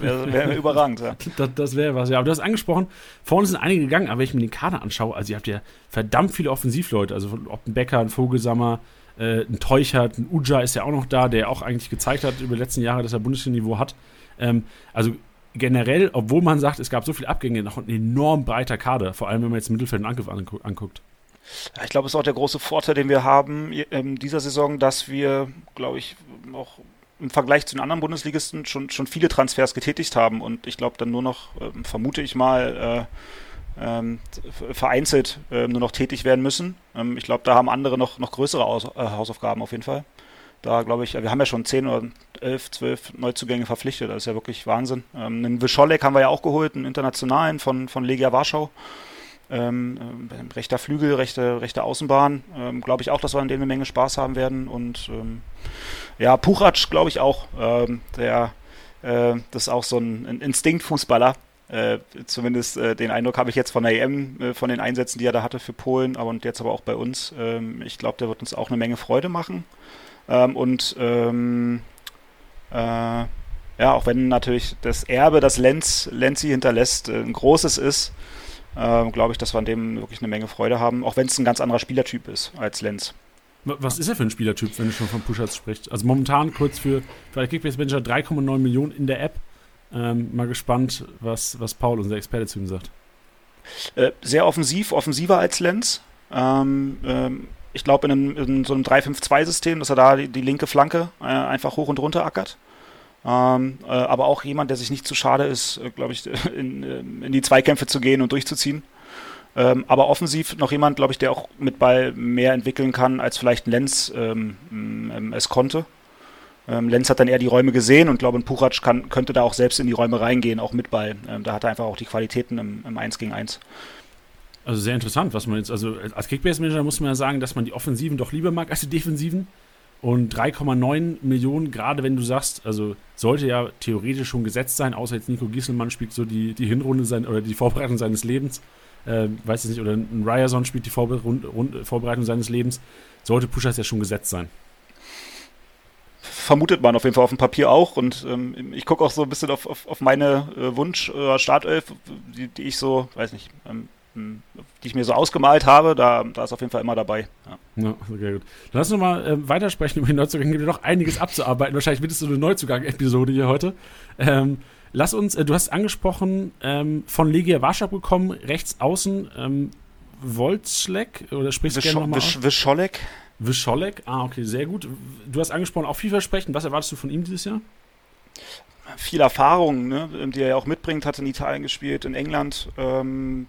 wäre wär überragend. Ja. Das, das wäre was, ja. Aber du hast angesprochen, vorne sind einige gegangen, aber wenn ich mir den Kader anschaue, also ihr habt ja verdammt viele Offensivleute, also ob ein Becker, ein Vogelsammer, äh, ein Teuchert, ein Uja ist ja auch noch da, der auch eigentlich gezeigt hat über die letzten Jahre, dass er Bundesliga-Niveau hat. Ähm, also generell, obwohl man sagt, es gab so viele Abgänge, noch ein enorm breiter Kader, vor allem wenn man jetzt Mittelfeld und Angriff anguckt. Ich glaube, es ist auch der große Vorteil, den wir haben in dieser Saison, dass wir, glaube ich, auch im Vergleich zu den anderen Bundesligisten schon, schon viele Transfers getätigt haben und ich glaube dann nur noch, ähm, vermute ich mal, äh, ähm, vereinzelt äh, nur noch tätig werden müssen. Ähm, ich glaube, da haben andere noch, noch größere Aus äh, Hausaufgaben auf jeden Fall. Da glaube ich, wir haben ja schon 10 oder 11, 12 Neuzugänge verpflichtet. Das ist ja wirklich Wahnsinn. Ähm, einen Wischolek haben wir ja auch geholt, einen internationalen von, von Legia Warschau. Ähm, äh, rechter Flügel, rechte, rechte Außenbahn, ähm, glaube ich auch, dass wir an dem eine Menge Spaß haben werden. Und ähm, ja, Puchatsch glaube ich auch. Ähm, der, äh, das ist auch so ein Instinktfußballer. Äh, zumindest äh, den Eindruck habe ich jetzt von der EM, äh, von den Einsätzen, die er da hatte für Polen, aber und jetzt aber auch bei uns. Ähm, ich glaube, der wird uns auch eine Menge Freude machen. Ähm, und ähm, äh, ja, auch wenn natürlich das Erbe, das Lenz, Lenzi hinterlässt, äh, ein großes ist, glaube ich, dass wir an dem wirklich eine Menge Freude haben, auch wenn es ein ganz anderer Spielertyp ist als Lenz. Was ist er für ein Spielertyp, wenn du schon von Pushers sprichst? Also momentan kurz für, für Kickbase Manager 3,9 Millionen in der App. Ähm, mal gespannt, was, was Paul, unser Experte, zu ihm sagt. Äh, sehr offensiv, offensiver als Lenz. Ähm, ähm, ich glaube, in, in, so einem 3-5-2-System, dass er da die, die linke Flanke äh, einfach hoch und runter ackert. Ähm, äh, aber auch jemand, der sich nicht zu schade ist, äh, glaube ich, in, äh, in, die Zweikämpfe zu gehen und durchzuziehen. Ähm, aber offensiv noch jemand, glaube ich, der auch mit Ball mehr entwickeln kann, als vielleicht Lenz ähm, ähm, es konnte. Ähm, Lenz hat dann eher die Räume gesehen und glaube, Puchac kann, könnte da auch selbst in die Räume reingehen, auch mit Ball. Ähm, da hat er einfach auch die Qualitäten im, im 1 gegen 1. Also sehr interessant, was man jetzt, also als Kickbase-Manager muss man ja sagen, dass man die Offensiven doch lieber mag als die Defensiven. Und 3,9 Millionen, gerade wenn du sagst, also sollte ja theoretisch schon gesetzt sein, außer jetzt Nico Gieselmann spielt so die, die Hinrunde sein oder die Vorbereitung seines Lebens äh, weiß ich nicht, oder ein Ryerson spielt die Vorbereitung seines Lebens, sollte Pushers ja schon gesetzt sein. Vermutet man auf jeden Fall auf dem Papier auch und ähm, ich gucke auch so ein bisschen auf, auf, auf meine äh, Wunsch-Startelf, äh, die, die, ich so, weiß nicht, ähm, hm, die ich mir so ausgemalt habe, da, da ist auf jeden Fall immer dabei. Ja, ja okay, gut. Lass uns nochmal äh, weitersprechen über die Neuzugänge. Gibt ja noch einiges abzuarbeiten. Wahrscheinlich wird es so eine Neuzugang-Episode hier heute. Ähm, Lass uns, äh, du hast angesprochen, ähm, von Legia Warschau gekommen, rechts außen, ähm, Wolzschleck, oder sprichst du gerne nochmal? Wischolek. Wischolek, ah, okay, sehr gut. Du hast angesprochen, auch vielversprechend. Was erwartest du von ihm dieses Jahr? Viel Erfahrung, ne, die er ja auch mitbringt, hat in Italien gespielt, in England. Ähm,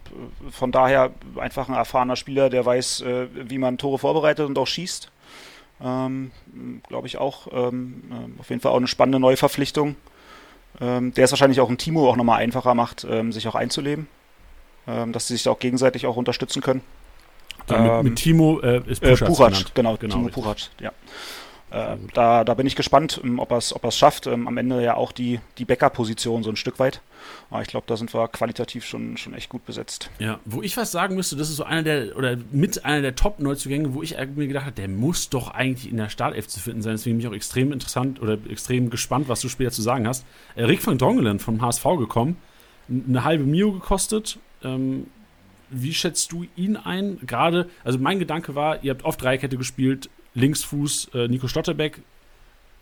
von daher einfach ein erfahrener Spieler, der weiß, äh, wie man Tore vorbereitet und auch schießt. Ähm, Glaube ich auch. Ähm, äh, auf jeden Fall auch eine spannende Neuverpflichtung ähm, der es wahrscheinlich auch ein Timo auch nochmal einfacher macht, ähm, sich auch einzuleben. Ähm, dass sie sich auch gegenseitig auch unterstützen können. Ja, mit, mit, ähm, Timo äh, ist Puchac, äh, Puchac genau, genau, Timo Puchac, ja. Äh, da, da bin ich gespannt, ähm, ob er es ob schafft. Ähm, am Ende ja auch die, die Bäcker-Position so ein Stück weit. Aber ich glaube, da sind wir qualitativ schon, schon echt gut besetzt. Ja, wo ich was sagen müsste, das ist so einer der, oder mit einer der Top-Neuzugänge, wo ich mir gedacht habe, der muss doch eigentlich in der Startelf zu finden sein. Deswegen bin ich auch extrem interessant oder extrem gespannt, was du später zu sagen hast. Äh, Rick van Drongelen vom HSV gekommen, eine halbe Mio gekostet. Ähm, wie schätzt du ihn ein? Gerade, also mein Gedanke war, ihr habt oft Dreikette gespielt, Linksfuß äh, Nico Stotterbeck.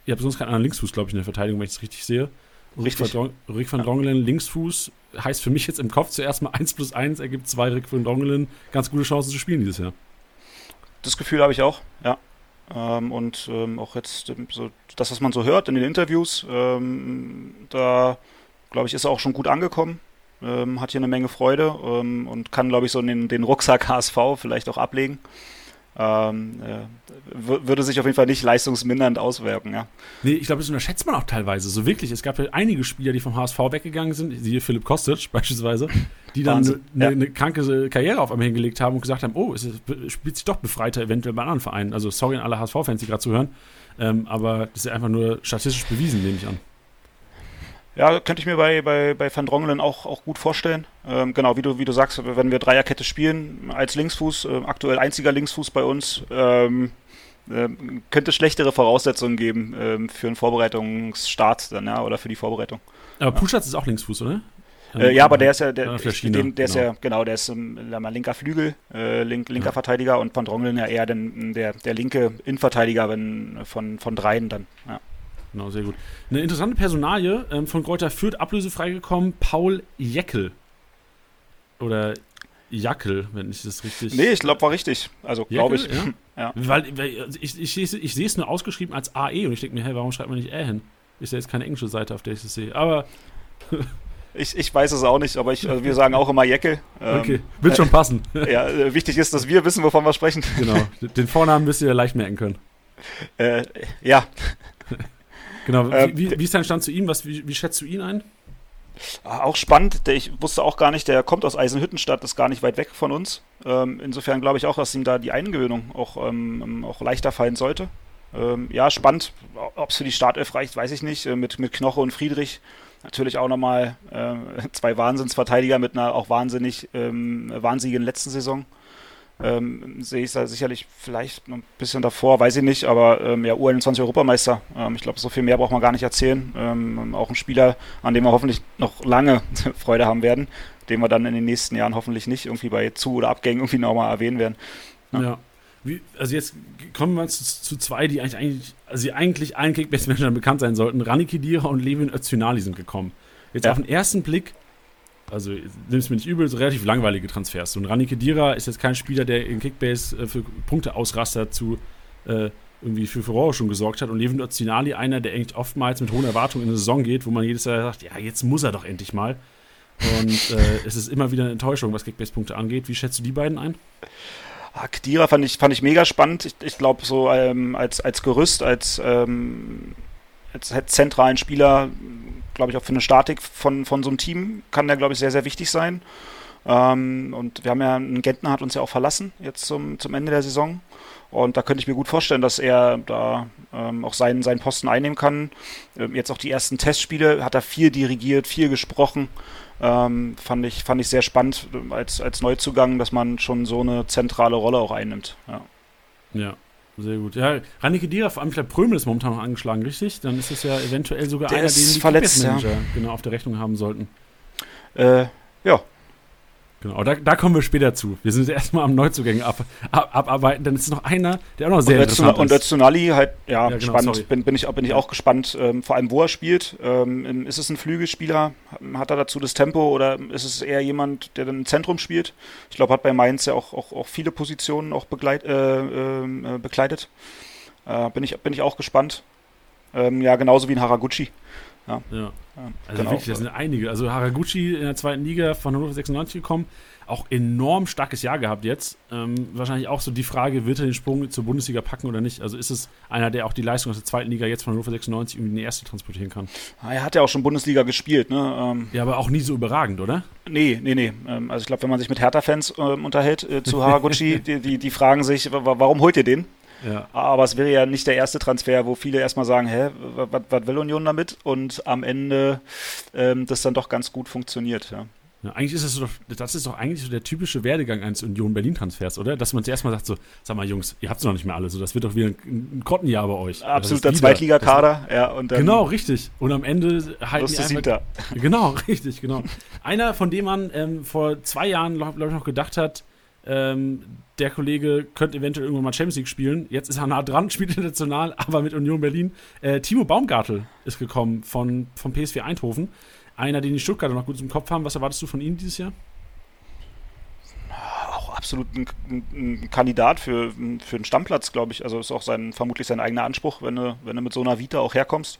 Ihr habt sonst keinen anderen Linksfuß, glaube ich, in der Verteidigung, wenn ich es richtig sehe. Rick van, Rick van Drongelen, Linksfuß, heißt für mich jetzt im Kopf zuerst mal 1 plus 1 ergibt zwei Rick van Drongelen. Ganz gute Chancen zu spielen dieses Jahr. Das Gefühl habe ich auch, ja. Ähm, und ähm, auch jetzt ähm, so das, was man so hört in den Interviews, ähm, da glaube ich, ist er auch schon gut angekommen. Ähm, hat hier eine Menge Freude ähm, und kann, glaube ich, so den, den Rucksack HSV vielleicht auch ablegen ähm, äh, würde sich auf jeden Fall nicht leistungsmindernd auswirken. Ja. Nee, ich glaube, das unterschätzt man auch teilweise. So wirklich, es gab ja einige Spieler, die vom HSV weggegangen sind, siehe Philipp Kostic beispielsweise, die dann eine, ja. eine, kranke Karriere auf einmal hingelegt haben und gesagt haben, oh, es spielt sich doch befreiter eventuell bei anderen Vereinen. Also sorry an alle HSV-Fans, die gerade zuhören, ähm, aber das ist einfach nur statistisch bewiesen, nehme ich an. Ja, könnte ich mir bei, bei, bei Van Drongelen auch, auch gut vorstellen. Ähm, genau, wie du, wie du sagst, wenn wir Dreierkette spielen, als Linksfuß, äh, aktuell einziger Linksfuß bei uns, ähm, äh, könnte schlechtere Voraussetzungen geben ähm, für einen Vorbereitungsstart dann, ja, oder für die Vorbereitung. Aber Puschatz ist auch Linksfuß, oder? Äh, ja, aber der ist ja, der, Schiene, den, der genau. ist ja, genau, der ist um, mal linker Flügel, äh, link, linker ja. Verteidiger und Van Drongelen ja eher den, der, der linke Innenverteidiger wenn, von, von dreien dann, ja. Genau, sehr gut. Eine interessante Personalie ähm, von Kräuter Fürth, ablösefrei gekommen, Paul Jeckel. Oder Jackel, wenn ich das richtig. Nee, ich glaube, war richtig. Also, glaube ich. Ja? ja. Weil, weil ich, ich, ich, ich sehe es nur ausgeschrieben als AE und ich denke mir, hey, warum schreibt man nicht Ä hin? Ist ja jetzt keine englische Seite, auf der ich das sehe. Aber. ich, ich weiß es auch nicht, aber ich, also wir sagen auch immer Jeckel. Ähm, okay, wird schon passen. ja, äh, wichtig ist, dass wir wissen, wovon wir sprechen. Genau, den Vornamen müsst ihr leicht merken können. Äh, ja. Genau, ähm, wie, wie, ist dein Stand zu ihm? Was, wie, wie schätzt du ihn ein? Ah, auch spannend, ich wusste auch gar nicht, der kommt aus Eisenhüttenstadt, ist gar nicht weit weg von uns. Ähm, insofern glaube ich auch, dass ihm da die Eingewöhnung auch, ähm, auch leichter fallen sollte. Ähm, ja, spannend. Ob es für die Startelf reicht, weiß ich nicht. Äh, mit, mit Knoche und Friedrich natürlich auch nochmal äh, zwei Wahnsinnsverteidiger mit einer auch wahnsinnig ähm, wahnsinnigen letzten Saison. Ähm, sehe ich da sicherlich vielleicht noch ein bisschen davor, weiß ich nicht, aber ähm, ja, U21-Europameister. Ähm, ich glaube, so viel mehr braucht man gar nicht erzählen. Ähm, auch ein Spieler, an dem wir hoffentlich noch lange Freude haben werden, den wir dann in den nächsten Jahren hoffentlich nicht irgendwie bei Zu- oder Abgängen irgendwie nochmal erwähnen werden. Ja. ja. Wie, also jetzt kommen wir zu, zu zwei, die eigentlich, eigentlich, also die eigentlich allen Kickbase-Managern bekannt sein sollten. Rani Kedira und Levin Öztunali sind gekommen. Jetzt ja. auf den ersten Blick also nimmst mir nicht übel, so relativ langweilige Transfers. So ein Rani Kedira ist jetzt kein Spieler, der in Kickbase äh, für Punkteausraster zu äh, irgendwie für Furore schon gesorgt hat. Und Levin Ozinali, einer, der eigentlich oftmals mit hohen Erwartungen in eine Saison geht, wo man jedes Jahr sagt, ja, jetzt muss er doch endlich mal. Und äh, es ist immer wieder eine Enttäuschung, was Kickbase-Punkte angeht. Wie schätzt du die beiden ein? Ah, Kedira fand ich, fand ich mega spannend. Ich, ich glaube, so ähm, als, als Gerüst, als, ähm, als zentralen Spieler glaube ich, auch für eine Statik von, von so einem Team kann der, glaube ich, sehr, sehr wichtig sein. Ähm, und wir haben ja, ein Gentner hat uns ja auch verlassen, jetzt zum, zum Ende der Saison. Und da könnte ich mir gut vorstellen, dass er da ähm, auch seinen, seinen Posten einnehmen kann. Ähm, jetzt auch die ersten Testspiele hat er viel dirigiert, viel gesprochen. Ähm, fand, ich, fand ich sehr spannend als, als Neuzugang, dass man schon so eine zentrale Rolle auch einnimmt. Ja. ja. Sehr gut. Ja, Rannike Dira, vor allem Prömel ist momentan noch angeschlagen, richtig? Dann ist es ja eventuell sogar Der einer, den die verletzt, ja. genau auf der Rechnung haben sollten. Äh, ja, Genau, da, da, kommen wir später zu. Wir sind erstmal am Neuzugänge ab, ab, abarbeiten, dann ist noch einer, der auch noch sehr und interessant ist. Und Öztunali halt, ja, ja genau, spannend. Bin, bin, ich, bin ich auch gespannt, ähm, vor allem wo er spielt. Ähm, ist es ein Flügelspieler? Hat er dazu das Tempo oder ist es eher jemand, der dann im Zentrum spielt? Ich glaube, hat bei Mainz ja auch, auch, auch viele Positionen auch begleit, äh, ähm, äh, bekleidet. Äh, bin, ich, bin ich auch gespannt. Ähm, ja, genauso wie ein Haraguchi. Ja. ja. Also genau. wirklich, das sind einige. Also Haraguchi in der zweiten Liga von Hannover 96 gekommen, auch enorm starkes Jahr gehabt jetzt. Ähm, wahrscheinlich auch so die Frage, wird er den Sprung zur Bundesliga packen oder nicht? Also ist es einer, der auch die Leistung aus der zweiten Liga jetzt von Hannover 96 irgendwie in die erste transportieren kann? Ah, er hat ja auch schon Bundesliga gespielt, ne? Ähm, ja, aber auch nie so überragend, oder? Nee, nee, nee. Ähm, also ich glaube, wenn man sich mit Hertha-Fans ähm, unterhält äh, zu Haraguchi, die, die, die fragen sich, warum holt ihr den? Ja. Aber es wäre ja nicht der erste Transfer, wo viele erstmal sagen, hä, was will Union damit? Und am Ende ähm, das dann doch ganz gut funktioniert, ja. Ja, eigentlich ist das doch, das ist doch eigentlich so der typische Werdegang eines Union Berlin Transfers, oder? Dass man zuerst mal sagt so, sag mal Jungs, ihr habt es noch nicht mehr alle, so das wird doch wieder ein, ein Grottenjahr bei euch. Absoluter Zweitligakader, ja und dann Genau, richtig. Und am Ende halten die einfach, Genau, richtig, genau. Einer, von dem man ähm, vor zwei Jahren, glaube ich, noch gedacht hat, ähm, der Kollege könnte eventuell irgendwann mal Champions League spielen. Jetzt ist er nah dran, spielt international, aber mit Union Berlin. Äh, Timo Baumgartel ist gekommen von, von PSV Eindhoven. Einer, den die Stuttgarter noch gut im Kopf haben. Was erwartest du von ihm dieses Jahr? Auch absolut ein, ein Kandidat für, für einen Stammplatz, glaube ich. Also ist auch sein, vermutlich sein eigener Anspruch, wenn du, wenn du mit so einer Vita auch herkommst.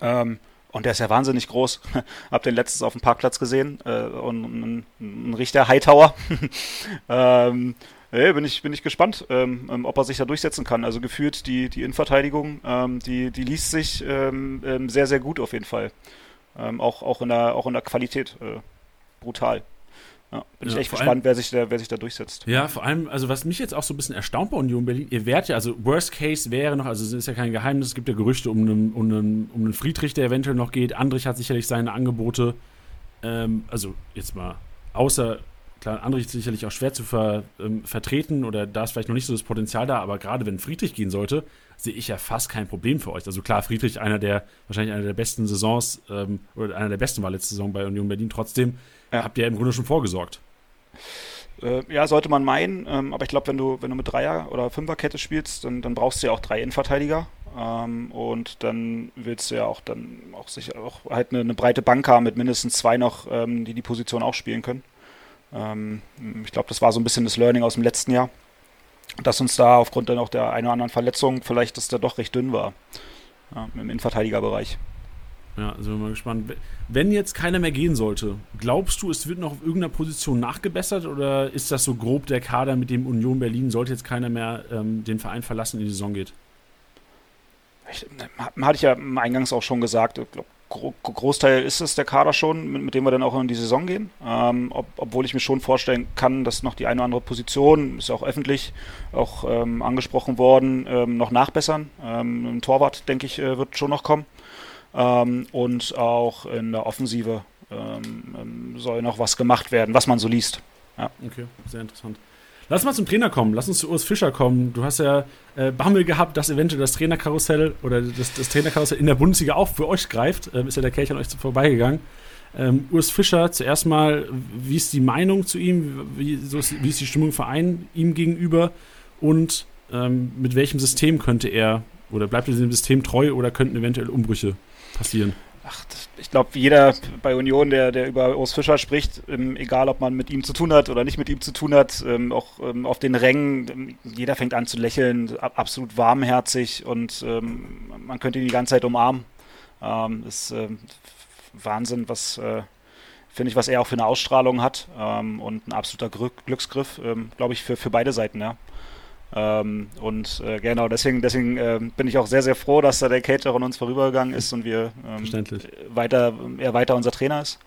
Ähm, und der ist ja wahnsinnig groß. Hab den letztens auf dem Parkplatz gesehen. Äh, und ein, richtiger Hightower. ähm, hey, bin ich, bin ich gespannt, ähm, ähm, ob er sich da durchsetzen kann. Also gefühlt die, die Innenverteidigung, ähm, die, die liest sich ähm, ähm, sehr, sehr gut auf jeden Fall. auch, auch, in der, auch in der Qualität. Äh, brutal. Ja, bin ja, ich echt gespannt, allem, wer, sich da, wer sich da durchsetzt. Ja, vor allem, also was mich jetzt auch so ein bisschen erstaunt bei Union Berlin, ihr werdet ja, also Worst Case wäre noch, also es ist ja kein Geheimnis, es gibt ja Gerüchte um einen, um einen, um einen Friedrich, der eventuell noch geht. Andrich hat sicherlich seine Angebote, ähm, also jetzt mal außer, klar, Andrich ist sicherlich auch schwer zu ver, ähm, vertreten oder da ist vielleicht noch nicht so das Potenzial da, aber gerade wenn Friedrich gehen sollte, sehe ich ja fast kein Problem für euch. Also klar, Friedrich, einer der, wahrscheinlich einer der besten Saisons, ähm, oder einer der besten war letzte Saison bei Union Berlin, trotzdem ja. habt ihr im Grunde schon vorgesorgt. Äh, ja, sollte man meinen, ähm, aber ich glaube, wenn du, wenn du mit Dreier- oder Fünferkette spielst, dann, dann brauchst du ja auch drei Innenverteidiger. Ähm, und dann willst du ja auch dann auch sicher auch halt eine, eine breite Bank haben mit mindestens zwei noch, ähm, die die Position auch spielen können. Ich glaube, das war so ein bisschen das Learning aus dem letzten Jahr, dass uns da aufgrund dann auch der einen oder anderen Verletzung vielleicht, dass der doch recht dünn war ja, im Innenverteidigerbereich. Ja, sind wir mal gespannt. Wenn jetzt keiner mehr gehen sollte, glaubst du, es wird noch auf irgendeiner Position nachgebessert oder ist das so grob der Kader mit dem Union Berlin, sollte jetzt keiner mehr ähm, den Verein verlassen, in die Saison geht? Ich, hatte ich ja eingangs auch schon gesagt, ich glaube, Großteil ist es der Kader schon, mit, mit dem wir dann auch in die Saison gehen. Ähm, ob, obwohl ich mir schon vorstellen kann, dass noch die eine oder andere Position, ist ja auch öffentlich auch ähm, angesprochen worden, ähm, noch nachbessern. Ähm, ein Torwart, denke ich, äh, wird schon noch kommen. Ähm, und auch in der Offensive ähm, soll noch was gemacht werden, was man so liest. Ja. Okay, sehr interessant. Lass mal zum Trainer kommen. Lass uns zu Urs Fischer kommen. Du hast ja äh, Bammel gehabt, dass eventuell das Trainerkarussell oder das, das Trainerkarussell in der Bundesliga auch für euch greift. Ähm, ist ja der Kelch an euch vorbeigegangen. Ähm, Urs Fischer, zuerst mal, wie ist die Meinung zu ihm? Wie, so ist, wie ist die Stimmung im Verein ihm gegenüber? Und ähm, mit welchem System könnte er oder bleibt er dem System treu oder könnten eventuell Umbrüche passieren? ach, ich glaube, jeder bei Union, der, der über Urs Fischer spricht, ähm, egal ob man mit ihm zu tun hat oder nicht mit ihm zu tun hat, ähm, auch ähm, auf den Rängen, ähm, jeder fängt an zu lächeln, absolut warmherzig und ähm, man könnte ihn die ganze Zeit umarmen. Ähm, ist Wahnsinn, was äh, finde ich, was er auch für eine Ausstrahlung hat und ein absoluter Glücksgriff, glaube ich, für, für beide Seiten, ja. Ähm, und äh, genau, deswegen, deswegen äh, bin ich auch sehr, sehr froh, dass da der Caterer an uns vorübergegangen ist und wir ähm, weiter, er weiter unser Trainer ist.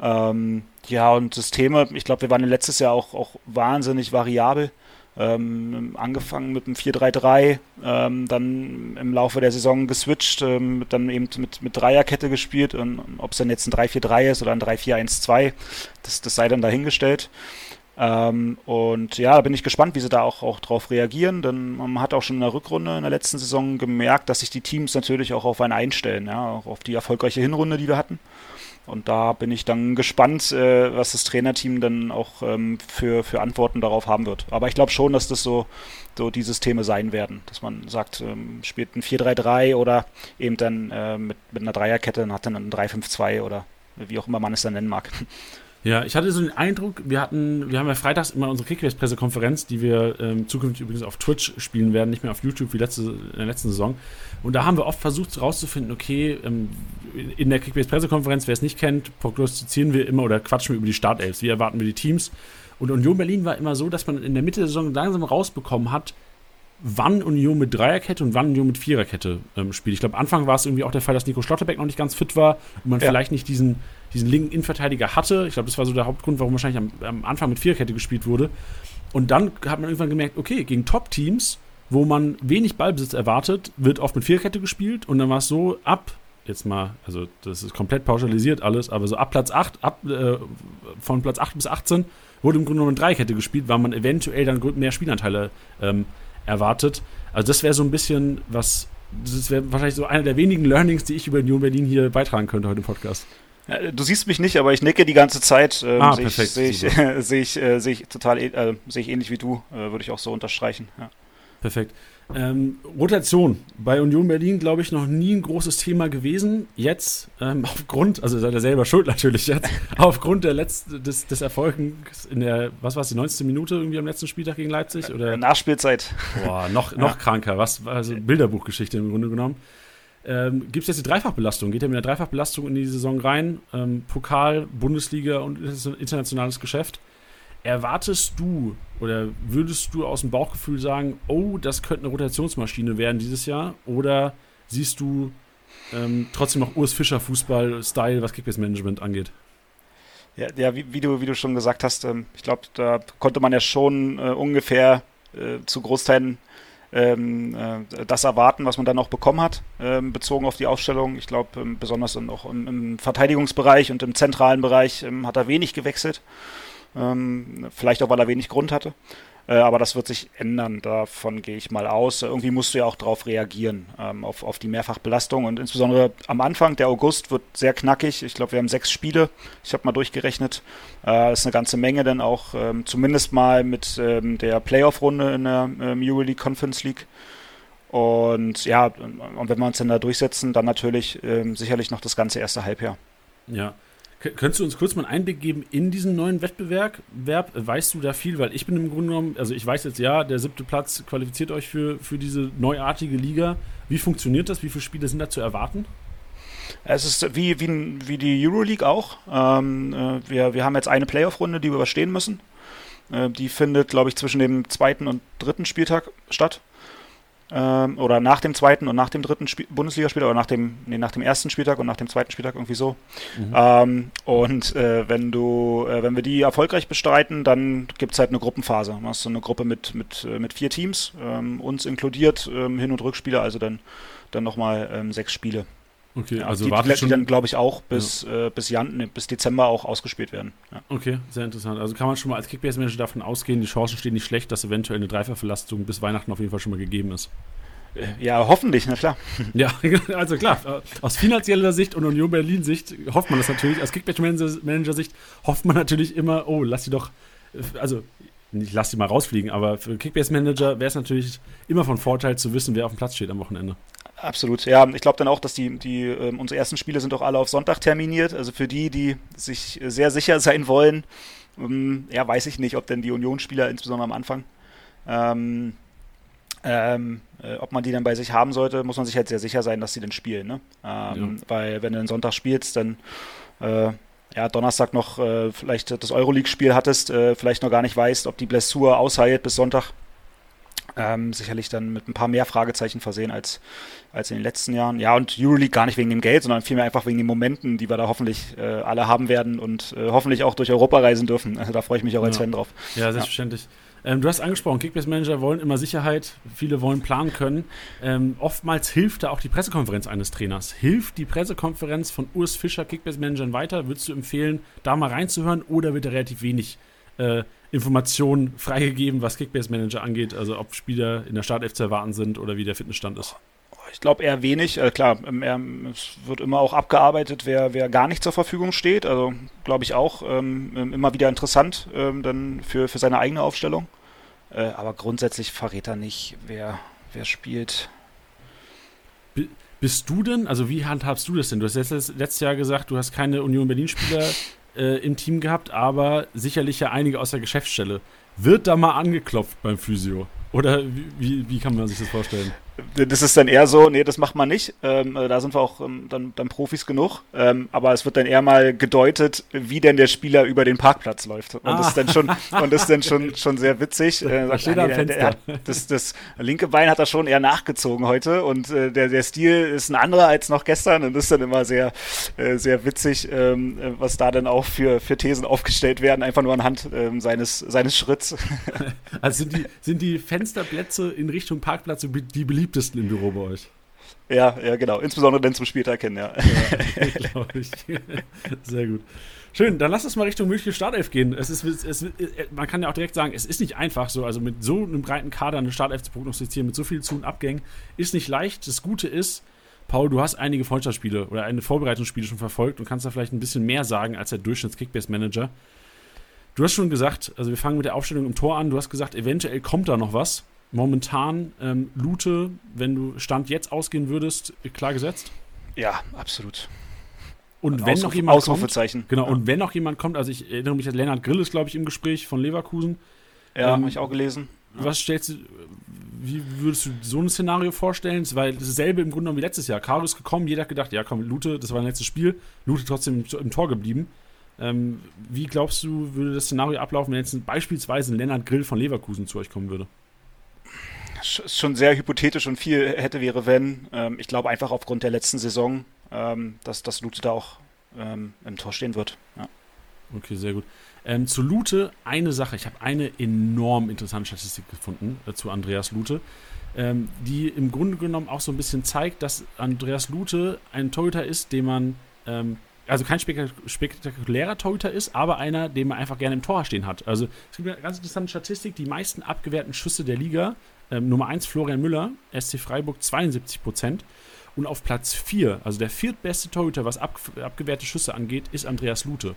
Ähm, ja, und Systeme, ich glaube, wir waren letztes Jahr auch, auch wahnsinnig variabel. Ähm, angefangen mit einem 4-3-3, ähm, dann im Laufe der Saison geswitcht, ähm, dann eben mit, mit Dreierkette gespielt und ob es dann jetzt ein 3-4-3 ist oder ein 3-4-1-2, das, das sei dann dahingestellt. Ähm, und ja, da bin ich gespannt, wie sie da auch, auch drauf reagieren, denn man hat auch schon in der Rückrunde in der letzten Saison gemerkt, dass sich die Teams natürlich auch auf einen einstellen, ja, auch auf die erfolgreiche Hinrunde, die wir hatten. Und da bin ich dann gespannt, äh, was das Trainerteam dann auch ähm, für, für Antworten darauf haben wird. Aber ich glaube schon, dass das so, so die Systeme sein werden, dass man sagt, ähm, spielt ein 4-3-3 oder eben dann äh, mit, mit einer Dreierkette, dann hat dann ein 3-5-2 oder wie auch immer man es dann nennen mag. Ja, ich hatte so den Eindruck, wir hatten, wir haben ja freitags immer unsere Kickbase-Pressekonferenz, die wir ähm, zukünftig übrigens auf Twitch spielen werden, nicht mehr auf YouTube wie letzte, in der letzten Saison. Und da haben wir oft versucht herauszufinden, okay, ähm, in der Kickbase-Pressekonferenz, wer es nicht kennt, prognostizieren wir immer oder quatschen wir über die Startelfs. Wie erwarten wir die Teams? Und Union Berlin war immer so, dass man in der Mitte der Saison langsam rausbekommen hat, wann Union mit Dreierkette und wann Union mit Viererkette ähm, spielt. Ich glaube, Anfang war es irgendwie auch der Fall, dass Nico Schlotterbeck noch nicht ganz fit war und man ja. vielleicht nicht diesen, diesen linken Innenverteidiger hatte. Ich glaube, das war so der Hauptgrund, warum wahrscheinlich am, am, Anfang mit Viererkette gespielt wurde. Und dann hat man irgendwann gemerkt, okay, gegen Top-Teams, wo man wenig Ballbesitz erwartet, wird oft mit Viererkette gespielt und dann war es so, ab jetzt mal, also das ist komplett pauschalisiert alles, aber so ab Platz 8, ab, äh, von Platz 8 bis 18 wurde im Grunde genommen Dreikette gespielt, weil man eventuell dann mehr Spielanteile ähm, erwartet. Also das wäre so ein bisschen was, das wäre wahrscheinlich so einer der wenigen Learnings, die ich über Union Berlin hier beitragen könnte heute im Podcast. Ja, du siehst mich nicht, aber ich nicke die ganze Zeit. Ähm, ah, perfekt. Sehe ich, seh ich, seh ich, äh, seh ich total, äh, sehe ich ähnlich wie du, äh, würde ich auch so unterstreichen. Ja. Perfekt. Ähm, Rotation. Bei Union Berlin, glaube ich, noch nie ein großes Thema gewesen. Jetzt, ähm, aufgrund, also seid ihr selber schuld natürlich jetzt, aufgrund der letzten, des, des Erfolgs in der, was war es, die 19. Minute irgendwie am letzten Spieltag gegen Leipzig? Oder? Nachspielzeit. Boah, noch, noch ja. kranker. Was, also Bilderbuchgeschichte im Grunde genommen. Ähm, Gibt es jetzt die Dreifachbelastung? Geht er mit der Dreifachbelastung in die Saison rein? Ähm, Pokal, Bundesliga und internationales Geschäft. Erwartest du oder würdest du aus dem Bauchgefühl sagen, oh, das könnte eine Rotationsmaschine werden dieses Jahr? Oder siehst du ähm, trotzdem noch Urs Fischer Fußball-Style, was Kickbase-Management angeht? Ja, ja wie, wie, du, wie du schon gesagt hast, ähm, ich glaube, da konnte man ja schon äh, ungefähr äh, zu Großteilen ähm, äh, das erwarten, was man dann auch bekommen hat, ähm, bezogen auf die Aufstellung. Ich glaube, ähm, besonders in, auch im, im, Verteidigungsbereich und im zentralen Bereich ähm, hat er wenig gewechselt. Ähm, vielleicht auch, weil er wenig Grund hatte. Äh, aber das wird sich ändern. Davon gehe ich mal aus. Irgendwie musst du ja auch darauf reagieren, ähm, auf, auf die Mehrfachbelastung. Und insbesondere am Anfang, der August wird sehr knackig. Ich glaube, wir haben sechs Spiele. Ich habe mal durchgerechnet. Äh, das ist eine ganze Menge, denn auch ähm, zumindest mal mit ähm, der Playoff-Runde in der Euroleague Conference League. Und ja, und wenn wir uns dann da durchsetzen, dann natürlich sicherlich noch das ganze erste Halbjahr. Ja, Könntest du uns kurz mal einen Einblick geben in diesen neuen Wettbewerb? Weißt du da viel? Weil ich bin im Grunde genommen, also ich weiß jetzt ja, der siebte Platz qualifiziert euch für, für diese neuartige Liga. Wie funktioniert das? Wie viele Spiele sind da zu erwarten? Es ist wie, wie, wie die Euroleague auch. Ähm, äh, wir, wir haben jetzt eine Playoff-Runde, die wir überstehen müssen. Äh, die findet, glaube ich, zwischen dem zweiten und dritten Spieltag statt. Ähm, oder nach dem zweiten und nach dem dritten Spiel Bundesligaspiel oder nach dem, nee, nach dem ersten Spieltag und nach dem zweiten Spieltag irgendwie so. Mhm. Ähm, und äh, wenn du, äh, wenn wir die erfolgreich bestreiten, dann gibt es halt eine Gruppenphase. Du hast so eine Gruppe mit, mit, äh, mit vier Teams, ähm, uns inkludiert, ähm, Hin- und Rückspiele, also dann, dann nochmal ähm, sechs Spiele. Okay, also die, die, die dann, glaube ich, auch bis, ja. äh, bis, Jan, nee, bis Dezember auch ausgespielt werden. Ja. Okay, sehr interessant. Also kann man schon mal als Kickbase-Manager davon ausgehen, die Chancen stehen nicht schlecht, dass eventuell eine Dreifachverlastung bis Weihnachten auf jeden Fall schon mal gegeben ist. Äh, ja, hoffentlich, na klar. Ja, also klar, äh, aus finanzieller Sicht und Union Berlin-Sicht hofft man das natürlich. Aus Kickbase-Manager-Sicht hofft man natürlich immer, oh, lass sie doch, äh, also nicht lass sie mal rausfliegen, aber für Kickbase-Manager wäre es natürlich immer von Vorteil zu wissen, wer auf dem Platz steht am Wochenende. Absolut, ja. Ich glaube dann auch, dass die, die äh, unsere ersten Spiele sind auch alle auf Sonntag terminiert. Also für die, die sich sehr sicher sein wollen, ähm, ja, weiß ich nicht, ob denn die Unionsspieler insbesondere am Anfang, ähm, ähm, äh, ob man die dann bei sich haben sollte, muss man sich halt sehr sicher sein, dass sie dann spielen. Ne? Ähm, ja. Weil wenn du einen Sonntag spielst, dann äh, ja, Donnerstag noch äh, vielleicht das Euroleague-Spiel hattest, äh, vielleicht noch gar nicht weißt, ob die Blessur ausheilt bis Sonntag ähm, sicherlich dann mit ein paar mehr Fragezeichen versehen als, als in den letzten Jahren. Ja, und Euroleague gar nicht wegen dem Geld, sondern vielmehr einfach wegen den Momenten, die wir da hoffentlich äh, alle haben werden und äh, hoffentlich auch durch Europa reisen dürfen. Also da freue ich mich auch als ja. Fan drauf. Ja, selbstverständlich. Ja. Ähm, du hast angesprochen, Kickbase-Manager wollen immer Sicherheit, viele wollen planen können. Ähm, oftmals hilft da auch die Pressekonferenz eines Trainers. Hilft die Pressekonferenz von Urs Fischer Kickbase-Managern weiter? Würdest du empfehlen, da mal reinzuhören oder wird da relativ wenig äh, Informationen freigegeben, was Kickbase Manager angeht, also ob Spieler in der Startelf zu erwarten sind oder wie der Fitnessstand ist? Ich glaube eher wenig. Äh, klar, ähm, es wird immer auch abgearbeitet, wer, wer gar nicht zur Verfügung steht. Also glaube ich auch ähm, ähm, immer wieder interessant ähm, dann für, für seine eigene Aufstellung. Äh, aber grundsätzlich verrät er nicht, wer, wer spielt. Bist du denn, also wie handhabst du das denn? Du hast letztes, letztes Jahr gesagt, du hast keine Union Berlin-Spieler äh, im Team gehabt, aber sicherlich ja einige aus der Geschäftsstelle. Wird da mal angeklopft beim Physio? Oder wie, wie kann man sich das vorstellen? Das ist dann eher so, nee, das macht man nicht. Ähm, äh, da sind wir auch ähm, dann, dann Profis genug. Ähm, aber es wird dann eher mal gedeutet, wie denn der Spieler über den Parkplatz läuft. Und ah. das ist dann schon, und das ist dann schon, schon sehr witzig. Äh, sagt, steht nee, der, der hat, das, das linke Bein hat er schon eher nachgezogen heute und äh, der, der Stil ist ein anderer als noch gestern und das ist dann immer sehr, äh, sehr witzig, ähm, äh, was da dann auch für, für Thesen aufgestellt werden, einfach nur anhand ähm, seines, seines Schritts. Also sind die, sind die Fensterplätze in Richtung Parkplatz die beliebt beliebtesten im Büro bei euch. Ja, ja, genau. Insbesondere dann zum Spieltag kennen, ja. ja glaube ich. Sehr gut. Schön, dann lass uns mal Richtung mögliche Startelf gehen. Es ist, es, man kann ja auch direkt sagen, es ist nicht einfach so, also mit so einem breiten Kader eine Startelf zu prognostizieren, mit so viel Zu- und Abgängen, ist nicht leicht. Das Gute ist, Paul, du hast einige Freundschaftsspiele oder eine Vorbereitungsspiele schon verfolgt und kannst da vielleicht ein bisschen mehr sagen als der Durchschnitts-Kickbase-Manager. Du hast schon gesagt, also wir fangen mit der Aufstellung im Tor an, du hast gesagt, eventuell kommt da noch was momentan ähm, Lute, wenn du Stand jetzt ausgehen würdest, klar gesetzt? Ja, absolut. Und, wenn Ausruf, noch jemand Ausrufezeichen. kommt, genau, ja. und wenn noch jemand kommt, also ich erinnere mich, dass Lennart Grill ist, glaube ich, im Gespräch von Leverkusen. Ja, ähm, habe ich auch gelesen. Was stellst du, wie würdest du so ein Szenario vorstellen? Weil dasselbe im Grunde genommen wie letztes Jahr. Caro ist gekommen, jeder hat gedacht, ja komm, Lute, das war ein letztes Spiel, Lute trotzdem im, im Tor geblieben. Ähm, wie glaubst du, würde das Szenario ablaufen, wenn jetzt beispielsweise ein Lennart Grill von Leverkusen zu euch kommen würde? Schon sehr hypothetisch und viel hätte wäre, wenn. Ähm, ich glaube einfach aufgrund der letzten Saison, ähm, dass, dass Lute da auch ähm, im Tor stehen wird. Ja. Okay, sehr gut. Ähm, zu Lute eine Sache. Ich habe eine enorm interessante Statistik gefunden äh, zu Andreas Lute, ähm, die im Grunde genommen auch so ein bisschen zeigt, dass Andreas Lute ein Torhüter ist, den man ähm, also kein spektakulärer Torhüter ist, aber einer, den man einfach gerne im Tor stehen hat. Also es gibt eine ganz interessante Statistik, die meisten abgewehrten Schüsse der Liga ähm, Nummer 1 Florian Müller, SC Freiburg 72 Prozent. Und auf Platz 4, also der viertbeste Torhüter, was ab, abgewehrte Schüsse angeht, ist Andreas Lute.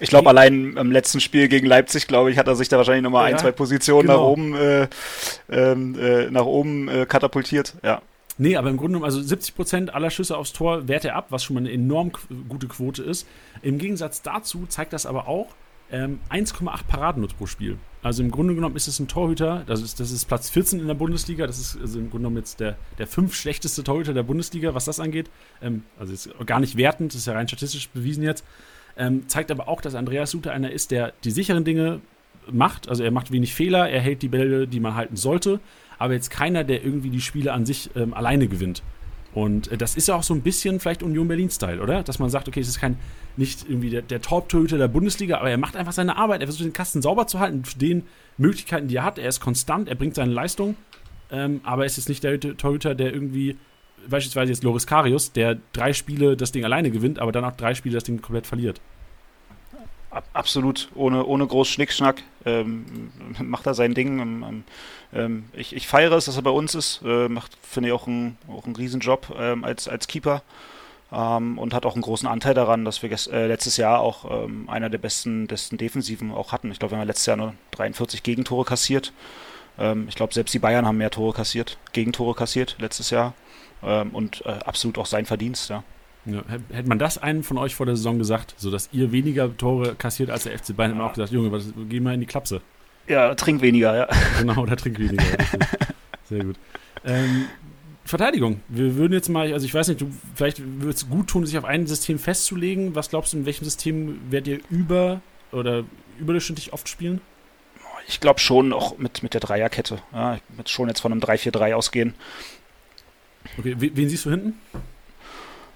Ich glaube, allein im letzten Spiel gegen Leipzig, glaube ich, hat er sich da wahrscheinlich nochmal ja, ein, zwei Positionen genau. nach oben, äh, ähm, äh, nach oben äh, katapultiert. Ja. Nee, aber im Grunde genommen, also 70% aller Schüsse aufs Tor wehrt er ab, was schon mal eine enorm gute Quote ist. Im Gegensatz dazu zeigt das aber auch, ähm, 1,8 Paradennuts pro Spiel. Also im Grunde genommen ist es ein Torhüter, das ist, das ist Platz 14 in der Bundesliga, das ist also im Grunde genommen jetzt der, der fünf schlechteste Torhüter der Bundesliga, was das angeht. Ähm, also ist gar nicht wertend, das ist ja rein statistisch bewiesen jetzt. Ähm, zeigt aber auch, dass Andreas Suter einer ist, der die sicheren Dinge macht. Also er macht wenig Fehler, er hält die Bälle, die man halten sollte. aber jetzt keiner, der irgendwie die Spiele an sich ähm, alleine gewinnt. Und äh, das ist ja auch so ein bisschen vielleicht Union Berlin-Style, oder? Dass man sagt, okay, es ist kein, nicht irgendwie der, der Top-Torhüter der Bundesliga, aber er macht einfach seine Arbeit. Er versucht den Kasten sauber zu halten, mit den Möglichkeiten, die er hat. Er ist konstant, er bringt seine Leistung, ähm, aber es ist nicht der Torhüter, der irgendwie, beispielsweise jetzt Loris Karius, der drei Spiele das Ding alleine gewinnt, aber dann auch drei Spiele das Ding komplett verliert absolut ohne, ohne groß Schnickschnack ähm, macht er sein Ding. Ähm, ähm, ich, ich feiere es, dass er bei uns ist. Äh, macht, finde ich, auch, ein, auch einen Riesenjob ähm, als, als Keeper. Ähm, und hat auch einen großen Anteil daran, dass wir äh, letztes Jahr auch ähm, einer der besten, besten Defensiven auch hatten. Ich glaube, wir haben letztes Jahr nur 43 Gegentore kassiert. ich glaube, selbst die Bayern haben mehr Tore kassiert, Gegentore kassiert letztes Jahr. und äh, absolut auch sein Verdienst, ja. Ja, hätte man das einem von euch vor der Saison gesagt, sodass ihr weniger Tore kassiert als der FC Bayern, hätte man auch gesagt, Junge, was, geh mal in die Klapse. Ja, trink weniger, ja. Genau, oder trink weniger. Sehr gut. Ähm, Verteidigung. Wir würden jetzt mal, also ich weiß nicht, du, vielleicht würde es gut tun, sich auf ein System festzulegen. Was glaubst du, in welchem System werdet ihr über oder überdurchschnittlich oft spielen? Ich glaube schon auch mit, mit der Dreierkette. Ja, ich würde schon jetzt von einem 3-4-3 ausgehen. Okay, wen siehst du hinten?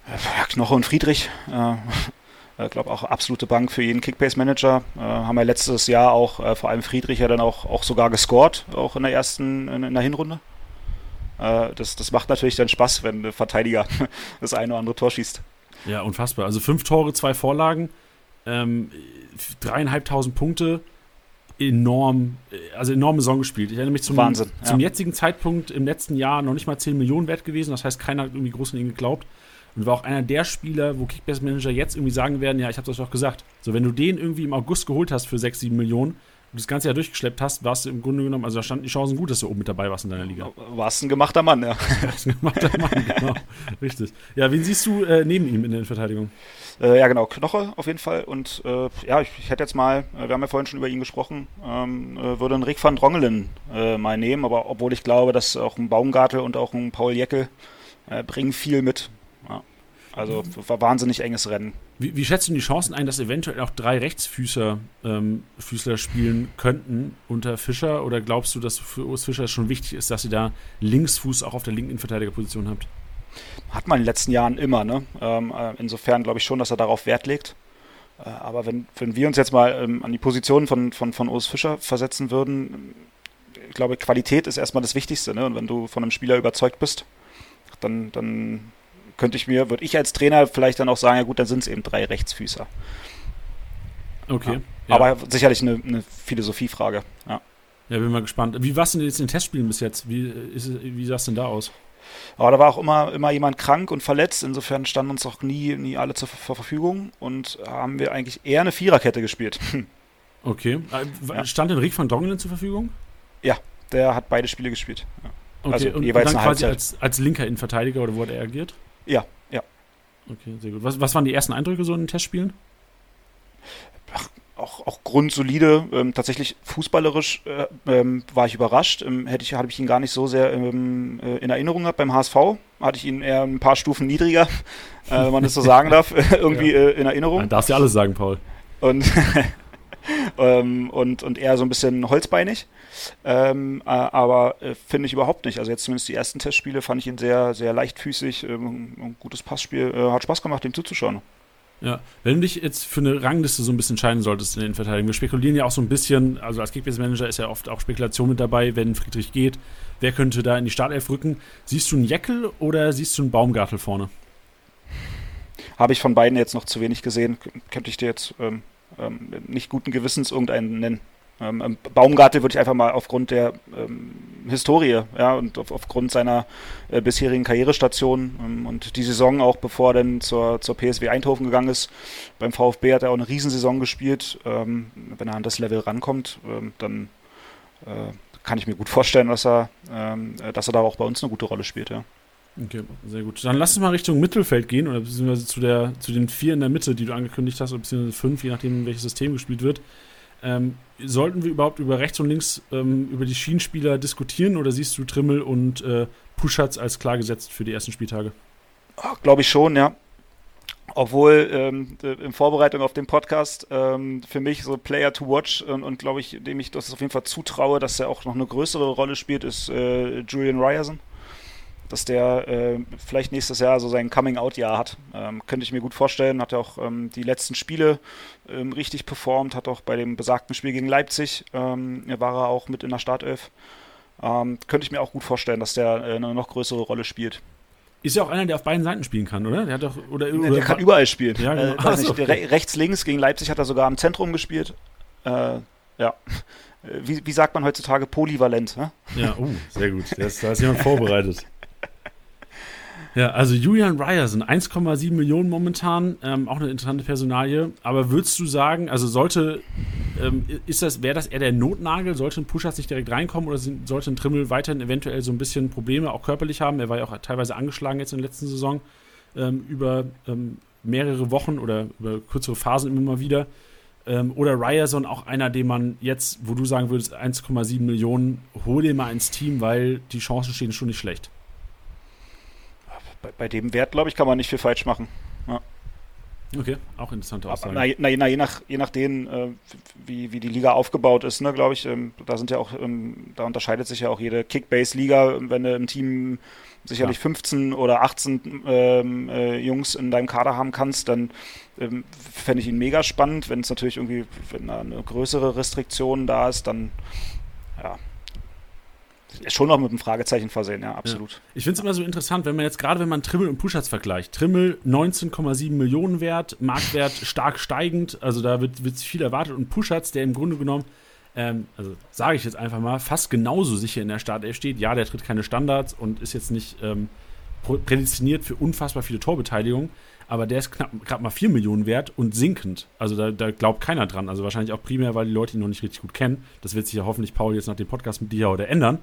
Ja, Knoche und Friedrich. Äh, ich glaube auch absolute Bank für jeden Kickbase-Manager. Äh, haben wir letztes Jahr auch, äh, vor allem Friedrich ja dann auch, auch sogar gescored, auch in der ersten, in, in der Hinrunde. Äh, das, das macht natürlich dann Spaß, wenn der Verteidiger das eine oder andere Tor schießt. Ja, unfassbar. Also fünf Tore, zwei Vorlagen, ähm, dreieinhalbtausend Punkte, enorm, also enorme Saison gespielt. Ich erinnere mich zum, Wahnsinn, zum jetzigen Zeitpunkt im letzten Jahr noch nicht mal 10 Millionen wert gewesen. Das heißt, keiner hat irgendwie groß an ihn geglaubt. Und war auch einer der Spieler, wo Kickbase Manager jetzt irgendwie sagen werden, ja, ich habe das doch gesagt. So, wenn du den irgendwie im August geholt hast für 6, 7 Millionen und das ganze Jahr durchgeschleppt hast, warst du im Grunde genommen, also da standen die Chancen gut, dass du oben mit dabei warst in deiner Liga. Warst ein gemachter Mann, ja. warst ein gemachter Mann, genau. Richtig. Ja, wen siehst du äh, neben ihm in der Verteidigung? Äh, ja, genau, Knoche auf jeden Fall. Und äh, ja, ich, ich, hätte jetzt mal, äh, wir haben ja vorhin schon über ihn gesprochen, ähm, äh, würde einen Rick van Drongelen äh, mal nehmen, aber obwohl ich glaube, dass auch ein Baumgartel und auch ein Paul Jeckel bringen viel mit. Also war wahnsinnig enges Rennen. Wie, wie schätzt du die Chancen ein, dass eventuell auch drei Rechtsfüßer ähm, Füßler spielen könnten unter Fischer? Oder glaubst du, dass für Urs Fischer schon wichtig ist, dass ihr da Linksfuß auch auf der linken Verteidigerposition habt? Hat man in den letzten Jahren immer. Ne? Ähm, äh, insofern glaube ich schon, dass er darauf Wert legt. Äh, aber wenn, wenn wir uns jetzt mal ähm, an die Position von, von, von Urs Fischer versetzen würden, ich glaube, Qualität ist erstmal das Wichtigste. Ne? Und wenn du von einem Spieler überzeugt bist, dann, dann könnte ich mir, würde ich als Trainer vielleicht dann auch sagen, ja gut, dann sind es eben drei Rechtsfüßer. Okay. Ja. Aber sicherlich eine, eine Philosophiefrage. Ja. Ja, bin mal gespannt. Wie war es denn jetzt in den Testspielen bis jetzt? Wie, wie sah es denn da aus? Aber da war auch immer, immer jemand krank und verletzt. Insofern standen uns auch nie, nie alle zur, zur Verfügung und haben wir eigentlich eher eine Viererkette gespielt. Okay. Äh, ja. Stand denn Rick van Dongelen zur Verfügung? Ja, der hat beide Spiele gespielt. Ja. Okay, also und, jeweils dann quasi als, als linker Innenverteidiger oder wo hat er agiert? Ja, ja. Okay, sehr gut. Was, was waren die ersten Eindrücke so in den Testspielen? Ach, auch, auch grundsolide. Ähm, tatsächlich fußballerisch äh, ähm, war ich überrascht. Ähm, hätte ich, habe ich ihn gar nicht so sehr ähm, äh, in Erinnerung gehabt. Beim HSV hatte ich ihn eher ein paar Stufen niedriger, äh, wenn man das so sagen darf, irgendwie ja. Äh, in Erinnerung. Dann darfst du alles sagen, Paul. Und ähm, und, und eher so ein bisschen holzbeinig. Ähm, äh, aber äh, finde ich überhaupt nicht. Also jetzt zumindest die ersten Testspiele fand ich ihn sehr, sehr leichtfüßig, ähm, ein gutes Passspiel. Äh, hat Spaß gemacht, ihm zuzuschauen. Ja, wenn du dich jetzt für eine Rangliste so ein bisschen entscheiden solltest in den Innenverteidigung, wir spekulieren ja auch so ein bisschen, also als Kickbase-Manager ist ja oft auch Spekulation mit dabei, wenn Friedrich geht, wer könnte da in die Startelf rücken? Siehst du einen Jeckel oder siehst du einen Baumgartel vorne? Habe ich von beiden jetzt noch zu wenig gesehen, könnte ich dir jetzt ähm, ähm, nicht guten Gewissens irgendeinen nennen. Ähm, ähm, Baumgartel würde ich einfach mal aufgrund der ähm, Historie ja, und auf, aufgrund seiner äh, bisherigen Karrierestation ähm, und die Saison auch bevor er dann zur, zur PSW Eindhoven gegangen ist. Beim VfB hat er auch eine Riesensaison gespielt. Ähm, wenn er an das Level rankommt, dann äh, kann ich mir gut vorstellen, dass er, dass er da auch bei uns eine gute Rolle spielt. Ja. Okay, sehr gut. Dann lass uns mal Richtung Mittelfeld gehen, oder beziehungsweise zu, der, zu den vier in der Mitte, die du angekündigt hast, beziehungsweise fünf, je nachdem, welches System gespielt wird. Ähm, sollten wir überhaupt über rechts und links ähm, über die Schienenspieler diskutieren oder siehst du Trimmel und äh, Puschatz als klar gesetzt für die ersten Spieltage? Glaube ich schon, ja. obwohl ähm, in Vorbereitung auf den Podcast ähm, für mich so Player to Watch und, und glaube ich, dem ich das auf jeden Fall zutraue, dass er auch noch eine größere Rolle spielt, ist äh, Julian Ryerson. Dass der äh, vielleicht nächstes Jahr so sein Coming-out-Jahr hat. Ähm, könnte ich mir gut vorstellen. Hat ja auch ähm, die letzten Spiele ähm, richtig performt, hat auch bei dem besagten Spiel gegen Leipzig, ähm, war er auch mit in der Startelf. Ähm, könnte ich mir auch gut vorstellen, dass der äh, eine noch größere Rolle spielt. Ist ja auch einer, der auf beiden Seiten spielen kann, oder? Der hat doch oder, oder der kann überall spielen. Ja, genau. äh, nicht, okay. re rechts, links gegen Leipzig hat er sogar im Zentrum gespielt. Äh, ja. Wie, wie, sagt man heutzutage polyvalent? Ne? Ja, uh, sehr gut. da ist jemand vorbereitet. Ja, also Julian Ryerson, 1,7 Millionen momentan, ähm, auch eine interessante Personalie. Aber würdest du sagen, also sollte, ähm, das, wäre das eher der Notnagel? Sollte ein Puschatz nicht direkt reinkommen oder sind, sollte ein Trimmel weiterhin eventuell so ein bisschen Probleme auch körperlich haben? Er war ja auch teilweise angeschlagen jetzt in der letzten Saison ähm, über ähm, mehrere Wochen oder über kürzere Phasen immer mal wieder. Ähm, oder Ryerson auch einer, den man jetzt, wo du sagen würdest, 1,7 Millionen, hol den mal ins Team, weil die Chancen stehen schon nicht schlecht bei, bei dem Wert, glaube ich, kann man nicht viel falsch machen. Ja. Okay, auch interessante Aussage. Na, na, na, je, nach, je nachdem, äh, wie, wie die Liga aufgebaut ist, ne, glaube ich, ähm, da sind ja auch, ähm, da unterscheidet sich ja auch jede Kickbase-Liga, wenn du im Team sicherlich ja. 15 oder 18 ähm, äh, Jungs in deinem Kader haben kannst, dann ähm, fände ich ihn mega spannend. Wenn es natürlich irgendwie, wenn da eine größere Restriktion da ist, dann ja, schon noch mit einem Fragezeichen versehen, ja, absolut. Ja. Ich finde es immer so interessant, wenn man jetzt gerade, wenn man Trimmel und Puschatz vergleicht. Trimmel 19,7 Millionen wert, Marktwert stark steigend, also da wird, wird viel erwartet und Puschatz, der im Grunde genommen, ähm, also sage ich jetzt einfach mal, fast genauso sicher in der Startelf steht. Ja, der tritt keine Standards und ist jetzt nicht ähm, prädestiniert für unfassbar viele Torbeteiligungen, aber der ist knapp gerade mal 4 Millionen wert und sinkend. Also da, da, glaubt keiner dran. Also wahrscheinlich auch primär, weil die Leute ihn noch nicht richtig gut kennen. Das wird sich ja hoffentlich Paul jetzt nach dem Podcast mit dir heute ändern.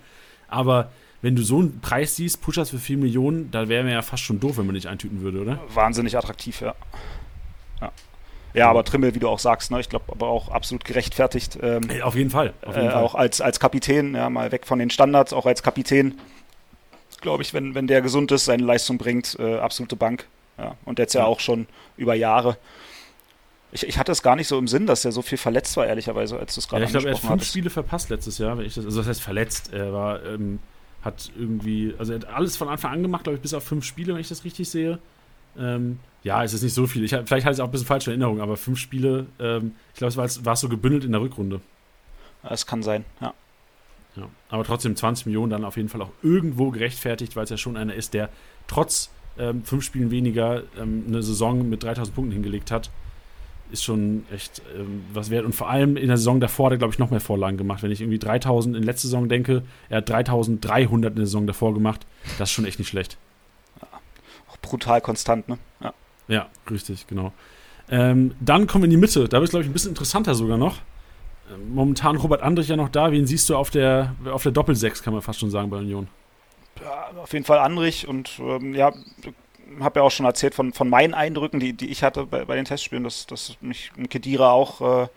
Aber wenn du so einen Preis siehst, Pushers für 4 Millionen, da wäre mir ja fast schon doof, wenn man nicht eintüten würde, oder? Wahnsinnig attraktiv, ja. Ja, ja aber Trimmel, wie du auch sagst, ne, ich glaube aber auch absolut gerechtfertigt. Ähm, hey, auf jeden Fall. Auf jeden äh, Fall. Auch als, als Kapitän, ja, mal weg von den Standards, auch als Kapitän, glaube ich, wenn, wenn der gesund ist, seine Leistung bringt, äh, absolute Bank. Ja, und jetzt ja, auch schon über Jahre. Ich, ich, hatte es gar nicht so im Sinn, dass er so viel verletzt war, ehrlicherweise, als du es gerade ja, ich glaube, er hat fünf hattest. Spiele verpasst letztes Jahr, wenn ich das, also das heißt verletzt. Er war, ähm, hat irgendwie, also er hat alles von Anfang an gemacht, glaube ich, bis auf fünf Spiele, wenn ich das richtig sehe. Ähm, ja, es ist nicht so viel. Ich, vielleicht hatte ich auch ein bisschen falsche Erinnerung, aber fünf Spiele, ähm, ich glaube, es war, war so gebündelt in der Rückrunde. Es kann sein, ja. ja. Aber trotzdem 20 Millionen dann auf jeden Fall auch irgendwo gerechtfertigt, weil es ja schon einer ist, der trotz ähm, fünf Spielen weniger ähm, eine Saison mit 3000 Punkten hingelegt hat ist schon echt ähm, was wert. Und vor allem in der Saison davor hat er, glaube ich, noch mehr Vorlagen gemacht. Wenn ich irgendwie 3000 in letzter Saison denke, er hat 3300 in der Saison davor gemacht. Das ist schon echt nicht schlecht. Ja, auch brutal konstant, ne? Ja, ja richtig, genau. Ähm, dann kommen wir in die Mitte. Da wird es, glaube ich, ein bisschen interessanter sogar noch. Ähm, momentan Robert Andrich ja noch da. Wen siehst du auf der, auf der Doppelsechs, kann man fast schon sagen, bei Union? Auf jeden Fall Andrich und ähm, ja, habe ja auch schon erzählt von, von meinen Eindrücken, die, die ich hatte bei, bei den Testspielen, dass, dass mich Kedira auch, äh,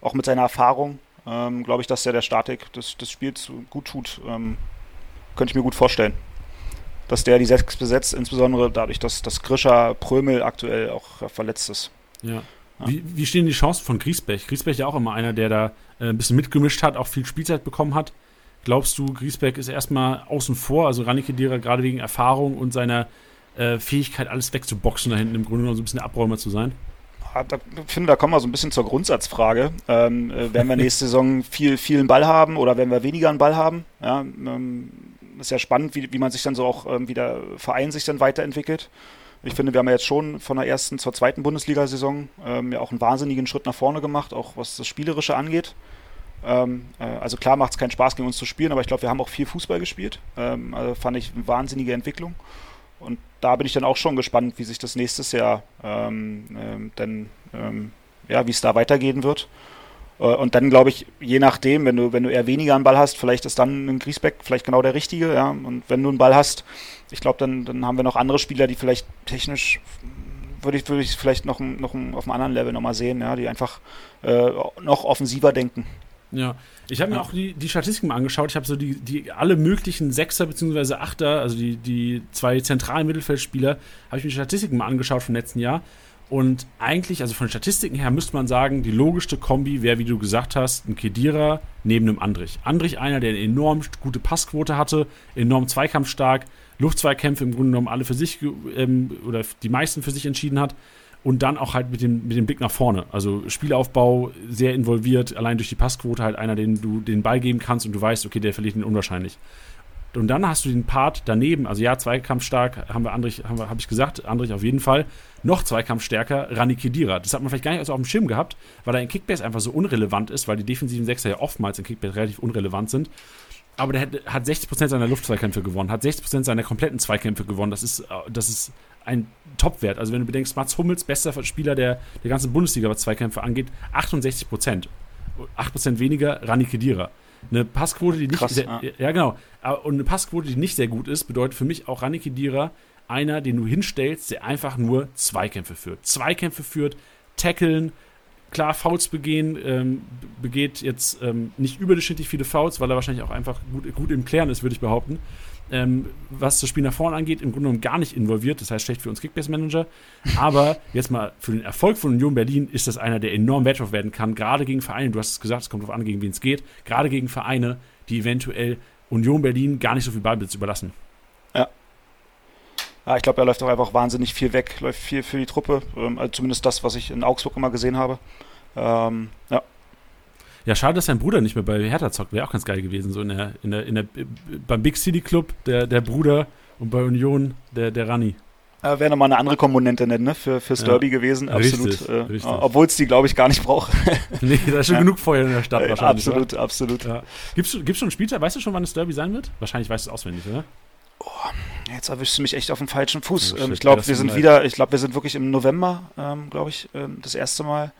auch mit seiner Erfahrung, ähm, glaube ich, dass er der Statik des, des Spiels gut tut. Ähm, könnte ich mir gut vorstellen. Dass der die Sechs besetzt, insbesondere dadurch, dass, dass Grischer Prömel aktuell auch äh, verletzt ist. Ja. ja. Wie, wie, stehen die Chancen von Griesbech? Griesbech ja auch immer einer, der da äh, ein bisschen mitgemischt hat, auch viel Spielzeit bekommen hat. Glaubst du, Griesbeck ist erstmal außen vor, also Ranike Kedira gerade wegen Erfahrung und seiner äh, Fähigkeit, alles wegzuboxen da hinten im Grunde genommen so ein bisschen Abräumer zu sein? Da, ich finde, da kommen wir so ein bisschen zur Grundsatzfrage. Ähm, äh, werden wir nächste Saison viel, vielen Ball haben oder werden wir weniger einen Ball haben? Ja, ähm, ist ja spannend, wie, wie man sich dann so auch, ähm, wie der Verein sich dann weiterentwickelt. Ich finde, wir haben ja jetzt schon von der ersten zur zweiten Bundesliga-Saison ähm, ja auch einen wahnsinnigen Schritt nach vorne gemacht, auch was das Spielerische angeht. Ähm, äh, also klar macht es keinen Spaß, gegen uns zu spielen, aber ich glaube, wir haben auch viel Fußball gespielt. Ähm, also fand ich eine wahnsinnige Entwicklung. Und da bin ich dann auch schon gespannt, wie sich das nächstes Jahr ähm, ähm, dann, ähm, ja, wie es da weitergehen wird. Äh, und dann glaube ich, je nachdem, wenn du, wenn du eher weniger einen Ball hast, vielleicht ist dann ein Griesbeck vielleicht genau der richtige, ja. Und wenn du einen Ball hast, ich glaube, dann, dann haben wir noch andere Spieler, die vielleicht technisch würde ich, würde ich vielleicht noch, noch auf einem anderen Level nochmal sehen, ja, die einfach äh, noch offensiver denken. Ja, ich habe mir auch die, die Statistiken mal angeschaut. Ich habe so die, die alle möglichen Sechser bzw. Achter, also die, die zwei zentralen Mittelfeldspieler, habe ich mir die Statistiken mal angeschaut vom letzten Jahr. Und eigentlich, also von den Statistiken her, müsste man sagen, die logischste Kombi wäre, wie du gesagt hast, ein Kedira neben einem Andrich. Andrich einer, der eine enorm gute Passquote hatte, enorm zweikampfstark, Luftzweikämpfe im Grunde genommen alle für sich ähm, oder die meisten für sich entschieden hat. Und dann auch halt mit dem, mit dem Blick nach vorne. Also Spielaufbau sehr involviert, allein durch die Passquote halt einer, den du den Ball geben kannst und du weißt, okay, der verliert ihn unwahrscheinlich. Und dann hast du den Part daneben, also ja, zweikampfstark, haben wir Andrich, habe ich gesagt, Andrich auf jeden Fall. Noch zweikampfstärker, Rani Kedira. Das hat man vielleicht gar nicht so auf dem Schirm gehabt, weil er in Kickbase einfach so unrelevant ist, weil die defensiven Sechser ja oftmals in Kickbase relativ unrelevant sind. Aber der hat, hat 60% seiner Luftzweikämpfe gewonnen, hat 60% seiner kompletten Zweikämpfe gewonnen. Das ist, das ist ein Topwert. Also wenn du bedenkst, Mats Hummels, bester Spieler der, der ganzen Bundesliga, was Zweikämpfe angeht, 68%. 8% weniger, Rani Kedira. Eine Passquote, die nicht Krass, sehr, ja. ja. genau. Und eine Passquote, die nicht sehr gut ist, bedeutet für mich auch Rani Kedira einer, den du hinstellst, der einfach nur Zweikämpfe führt. Zweikämpfe führt, tackeln, klar Fouls begehen, ähm, begeht jetzt ähm, nicht überdurchschnittlich viele Fouls, weil er wahrscheinlich auch einfach gut, gut im Klären ist, würde ich behaupten. Ähm, was das Spiel nach vorne angeht, im Grunde genommen gar nicht involviert. Das heißt, schlecht für uns Kickbase-Manager. Aber jetzt mal für den Erfolg von Union Berlin ist das einer, der enorm wertvoll werden kann. Gerade gegen Vereine, du hast es gesagt, es kommt darauf an, gegen wen es geht. Gerade gegen Vereine, die eventuell Union Berlin gar nicht so viel Ballbesitz überlassen. Ja. Ja, ich glaube, er läuft auch einfach wahnsinnig viel weg, läuft viel für die Truppe. Ähm, also zumindest das, was ich in Augsburg immer gesehen habe. Ähm, ja. Ja, schade, dass sein Bruder nicht mehr bei Hertha zockt. Wäre auch ganz geil gewesen. So in der, in der, in der, beim Big City Club der, der Bruder und bei Union der, der Rani. Äh, Wäre nochmal eine andere Komponente ne? Für, fürs Ja, Derby gewesen, absolut. richtig, äh, richtig. Obwohl es die, glaube ich, gar nicht braucht. Nee, da ist schon Ja. genug Feuer in der Stadt Äh, wahrscheinlich. absolut, absolut. Oder? Ja. Gibt's, schon- gibt's schon einen Spieltag? Weißt du schon, wann das Derby sein wird? Wahrscheinlich weißt du es auswendig, oder? Jetzt erwischst du mich echt auf dem falschen Fuß. Oh, ähm, ich glaube, wir sind wieder, ich glaube, wir sind wirklich im November, ähm, glaube ich, ähm, das erste Mal.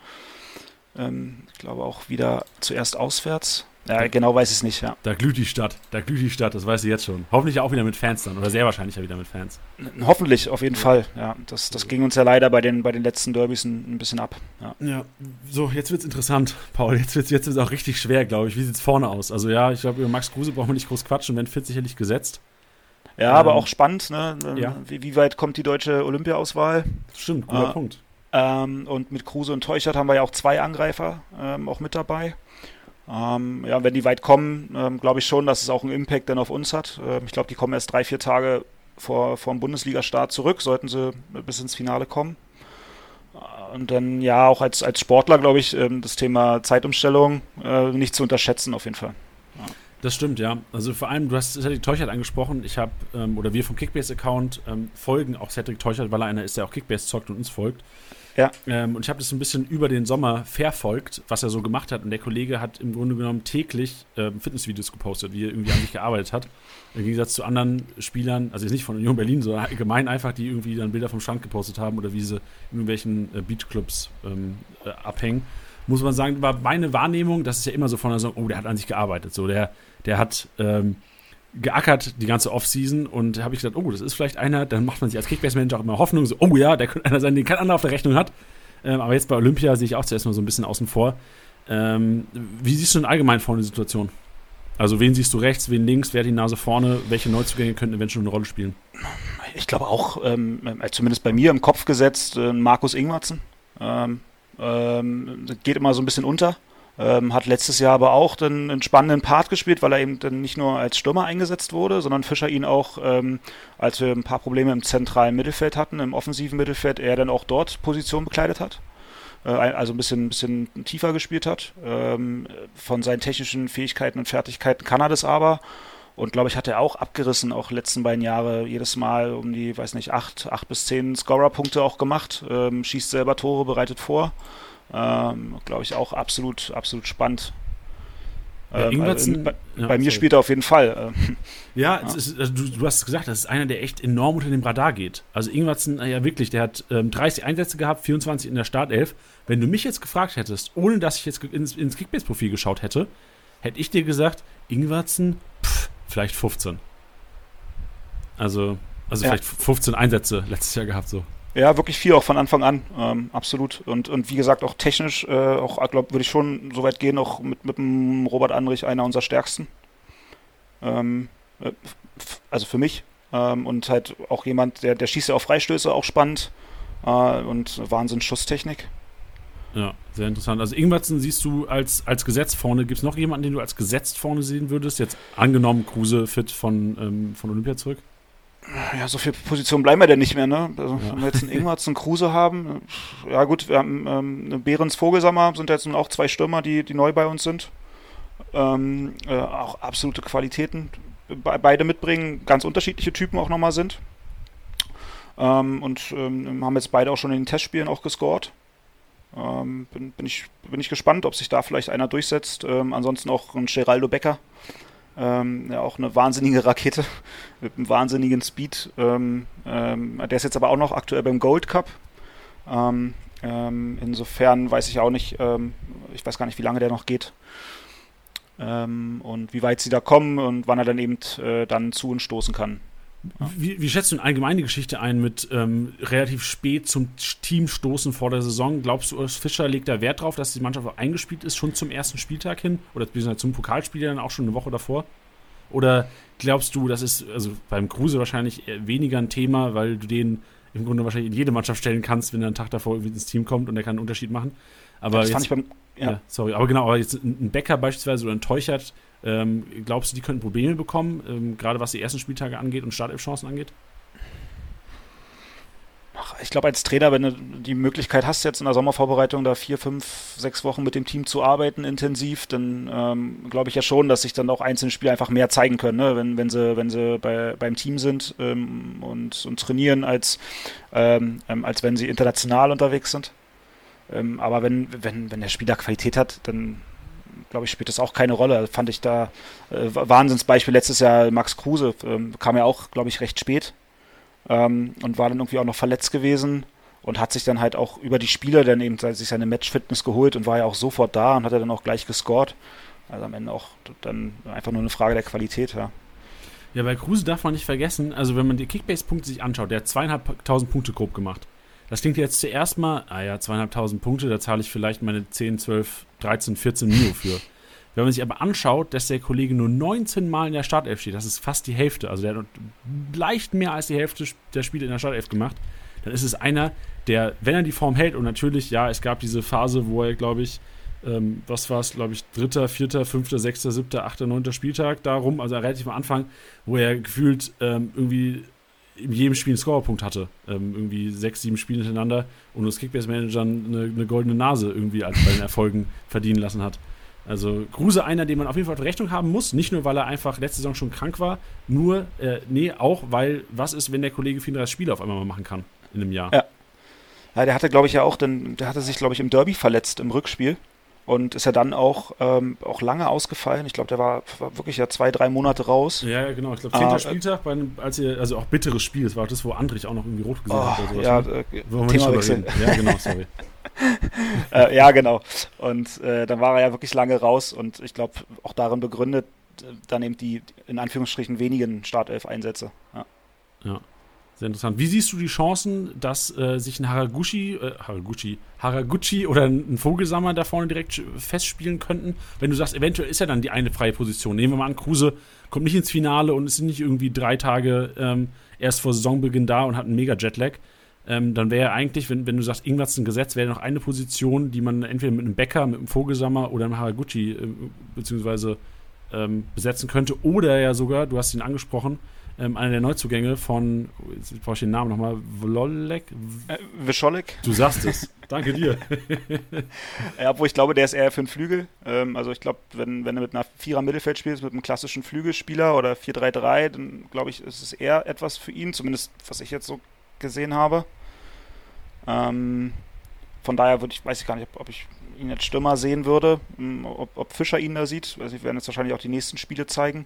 Ähm, ich glaube auch wieder zuerst auswärts. Ja, genau weiß ich es nicht, ja. Da glüht die Stadt. Da glüht die Stadt, das weißt du jetzt schon. Hoffentlich auch wieder mit Fans dann. Oder sehr wahrscheinlich ja wieder mit Fans. Hoffentlich, auf jeden Fall. Ja, das, das ging uns ja leider bei den, bei den letzten Derbys ein, ein bisschen ab. Ja. Ja, so, jetzt wird's interessant, Paul. Jetzt wird's, jetzt wird's auch richtig schwer, glaube ich. Wie sieht's vorne aus? Also ja, ich glaube, über Max Kruse brauchen wir nicht groß quatschen, wenn fit sicherlich gesetzt. Ja, aber Ähm, auch spannend, ne? Ähm, ja. Wie, wie weit kommt die deutsche Olympia-Auswahl? Stimmt, guter Ah. Punkt. Ähm, und mit Kruse und Teuchert haben wir ja auch zwei Angreifer ähm, auch mit dabei. Ähm, ja, wenn die weit kommen, ähm, glaube ich schon, dass es auch einen Impact dann auf uns hat. Ähm, ich glaube, die kommen erst drei, vier Tage vor, vor dem Bundesliga-Start zurück, sollten sie bis ins Finale kommen. Äh, Und dann ja auch als, als Sportler, glaube ich, ähm, das Thema Zeitumstellung äh, nicht zu unterschätzen auf jeden Fall. Das stimmt, ja. Also vor allem, du hast Cedric Teuchert angesprochen. Ich habe, ähm, oder wir vom Kickbase-Account ähm, folgen auch Cedric Teuchert, weil er einer ist, der auch Kickbase zockt und uns folgt. Ja. Ähm, und ich habe das ein bisschen über den Sommer verfolgt, was er so gemacht hat. Und der Kollege hat im Grunde genommen täglich ähm, Fitnessvideos gepostet, wie er irgendwie an sich gearbeitet hat. Im Gegensatz zu anderen Spielern, also jetzt nicht von Union Berlin, sondern allgemein einfach, die irgendwie dann Bilder vom Strand gepostet haben oder wie sie in irgendwelchen äh, Beachclubs ähm, äh, abhängen. Muss man sagen, war meine Wahrnehmung, das ist ja immer so von der Saison, oh, der hat an sich gearbeitet. So, der, der hat ähm, geackert die ganze Offseason und habe ich gedacht, oh, das ist vielleicht einer, dann macht man sich als Kickbase-Manager auch immer Hoffnung, so, oh ja, der könnte einer sein, den kein anderer auf der Rechnung hat. Ähm, aber jetzt bei Olympia sehe ich auch zuerst mal so ein bisschen außen vor. Ähm, wie siehst du denn allgemein vorne die Situation? Also wen siehst du rechts, wen links, wer hat die Nase vorne, welche Neuzugänge könnten eventuell eine Rolle spielen? Ich glaube auch, ähm, äh, zumindest bei mir im Kopf gesetzt, äh, Markus Ingwertsen. Ähm, ähm, geht immer so ein bisschen unter. Ähm, hat letztes Jahr aber auch dann einen spannenden Part gespielt, weil er eben dann nicht nur als Stürmer eingesetzt wurde, sondern Fischer ihn auch, ähm, als wir ein paar Probleme im zentralen Mittelfeld hatten, im offensiven Mittelfeld, er dann auch dort Position bekleidet hat. Äh, also ein bisschen, bisschen tiefer gespielt hat. Ähm, von seinen technischen Fähigkeiten und Fertigkeiten kann er das aber. Und glaube ich, hat er auch abgerissen, auch letzten beiden Jahre jedes Mal um die, weiß nicht, acht, acht bis zehn Scorer-Punkte auch gemacht. Ähm, schießt selber Tore, bereitet vor. Ähm, glaube ich auch absolut, absolut spannend. Ja, Ähm, also, bei ja, bei mir sorry. spielt er auf jeden Fall. Ähm, Ja, es ist, also du, du hast es gesagt, das ist einer, der echt enorm unter dem Radar geht. Also Ingwertsen, äh, ja wirklich, der hat ähm, 30 Einsätze gehabt, 24 in der Startelf. Wenn du mich jetzt gefragt hättest, ohne dass ich jetzt ins, ins Kickbase-Profil geschaut hätte, hätte ich dir gesagt, Ingwertsen, pff, vielleicht 15. Also, also Ja. vielleicht 15 Einsätze letztes Jahr gehabt so. Ja, wirklich viel auch von Anfang an, ähm, absolut. Und, und wie gesagt, auch technisch, äh, auch glaube würde ich schon so weit gehen, auch mit, mit dem Robert Andrich einer unserer stärksten. Ähm, äh, also für mich. Ähm, und halt auch jemand, der, der schießt ja auf Freistöße, auch spannend. äh, und Wahnsinn Schusstechnik. Ja, sehr interessant. Also Ingwertsen siehst du als, als Gesetz vorne. Gibt es noch jemanden, den du als gesetzt vorne sehen würdest? Jetzt angenommen, Kruse fit von, ähm, von Olympia zurück? Ja, so viele Positionen bleiben wir denn nicht mehr, ne? Also, ja. Wenn wir jetzt einen Ingwerts, einen Kruse haben, ja gut, wir haben ähm, Behrens Vogelsammer, sind jetzt nun auch zwei Stürmer, die, die neu bei uns sind. Ähm, äh, auch absolute Qualitäten be beide mitbringen, ganz unterschiedliche Typen auch nochmal sind. Ähm, und ähm, haben jetzt beide auch schon in den Testspielen auch gescored. Ähm, bin, bin, ich, bin ich gespannt, ob sich da vielleicht einer durchsetzt. Ähm, ansonsten auch ein Geraldo Becker. Ähm, ja, auch eine wahnsinnige Rakete mit einem wahnsinnigen Speed. Ähm, ähm, der ist jetzt aber auch noch aktuell beim Gold Cup. Ähm, insofern weiß ich auch nicht, ich weiß gar nicht, wie lange der noch geht. und wie weit sie da kommen und wann er dann eben äh, dann zu uns stoßen kann. Wie, wie, schätzt du eine allgemeine Geschichte ein mit ähm, relativ spät zum Team stoßen vor der Saison? Glaubst du, Fischer legt da Wert drauf, dass die Mannschaft auch eingespielt ist, schon zum ersten Spieltag hin? Oder zum Pokalspiel dann auch schon eine Woche davor? Oder glaubst du, das ist also beim Kruse wahrscheinlich weniger ein Thema, weil du den im Grunde wahrscheinlich in jede Mannschaft stellen kannst, wenn er einen Tag davor irgendwie ins Team kommt und er kann einen Unterschied machen? Aber das jetzt, beim, ja. ja. sorry, aber genau, aber jetzt ein Bäcker beispielsweise oder ein Teuchert, ähm, glaubst du, die könnten Probleme bekommen, ähm, gerade was die ersten Spieltage angeht und Startelf-Chancen angeht? ich glaube, als Trainer, wenn du die Möglichkeit hast, jetzt in der Sommervorbereitung da vier, fünf, sechs Wochen mit dem Team zu arbeiten, intensiv, dann ähm, glaube ich ja schon, dass sich dann auch einzelne Spieler einfach mehr zeigen können, ne? wenn, wenn sie, wenn sie bei, beim Team sind ähm, und, und trainieren, als, ähm, ähm als wenn sie international unterwegs sind. Ähm, aber wenn, wenn, wenn der Spieler Qualität hat, dann glaube ich, spielt das auch keine Rolle. Fand ich da äh, Wahnsinnsbeispiel letztes Jahr Max Kruse, ähm, kam ja auch, glaube ich, recht spät ähm, und war dann irgendwie auch noch verletzt gewesen und hat sich dann halt auch über die Spieler dann eben sich seine Match-Fitness geholt und war ja auch sofort da und hat er dann auch gleich gescored. Also am Ende auch dann einfach nur eine Frage der Qualität, ja. Ja, bei Kruse darf man nicht vergessen, also wenn man die Kickbase-Punkte sich anschaut, der hat zweieinhalbtausend Punkte grob gemacht. Das klingt jetzt zuerst mal, ah ja, zweieinhalbtausend Punkte, da zahle ich vielleicht meine 10, 12, 13, 14 Mio für. Wenn man sich aber anschaut, dass der Kollege nur 19 Mal in der Startelf steht, das ist fast die Hälfte, also der hat leicht mehr als die Hälfte der Spiele in der Startelf gemacht, dann ist es einer, der, wenn er die Form hält, und natürlich, ja, es gab diese Phase, wo er, glaube ich, ähm, was war es, glaube ich, dritter, vierter, fünfter, sechster, siebter, achter, neunter Spieltag darum, also relativ am Anfang, wo er gefühlt ähm, irgendwie in jedem Spiel einen Scorerpunkt hatte. Ähm, irgendwie sechs, sieben Spiele hintereinander und uns Kickbase-Managern eine, eine, goldene Nase irgendwie als bei den Erfolgen verdienen lassen hat. Also Kruse einer, den man auf jeden Fall Rechnung haben muss. Nicht nur, weil er einfach letzte Saison schon krank war, nur, äh, nee, auch, weil was ist, wenn der Kollege 34 Spiele auf einmal mal machen kann in einem Jahr? Ja. Ja, der hatte, glaube ich, ja auch, dann, der hatte sich, glaube ich, im Derby verletzt im Rückspiel und ist ja dann auch, ähm, auch lange ausgefallen. Ich glaube, der war, war, wirklich ja zwei, drei Monate raus. Ja, ja genau. Ich glaube, zehnter ah, Spieltag, bei einem, als ihr, also auch bitteres Spiel. Das war das, wo Andrich auch noch irgendwie rot gesehen oh, hat. Oder sowas, ja, ne? äh, Themawechsel. Ja, genau, sorry. äh, ja, genau. Und äh, dann war er ja wirklich lange raus und ich glaube, auch darin begründet, äh, dann eben die in Anführungsstrichen wenigen Startelf-Einsätze. Ja. ja. Sehr interessant. Wie siehst du die Chancen, dass äh, sich ein Haraguchi, äh, Haraguchi, Haraguchi oder ein Vogelsammer da vorne direkt festspielen könnten? Wenn du sagst, eventuell ist ja dann die eine freie Position. Nehmen wir mal an, Kruse kommt nicht ins Finale und ist nicht irgendwie drei Tage ähm, erst vor Saisonbeginn da und hat einen mega Jetlag. Ähm, dann wäre eigentlich, wenn, wenn du sagst, irgendwas ein Gesetz, wäre noch eine Position, die man entweder mit einem Bäcker, mit einem Vogelsammer oder einem Haraguchi äh, beziehungsweise ähm, besetzen könnte. Oder ja sogar, du hast ihn angesprochen, ähm, einer der Neuzugänge von, jetzt brauche ich den Namen nochmal, Vlolek? Äh, Wischolek. Du sagst es. Danke dir. ja, obwohl ich glaube, der ist eher für einen Flügel. Ähm, also ich glaube, wenn, wenn du mit einer Vierer Mittelfeld spielst, mit einem klassischen Flügelspieler oder 4-3-3, dann glaube ich, ist es eher etwas für ihn, zumindest was ich jetzt so gesehen habe. Ähm, von daher würde ich, weiß ich gar nicht, ob, ob ich ihn als Stürmer sehen würde, hm, ob, ob Fischer ihn da sieht. Also wir werden jetzt wahrscheinlich auch die nächsten Spiele zeigen.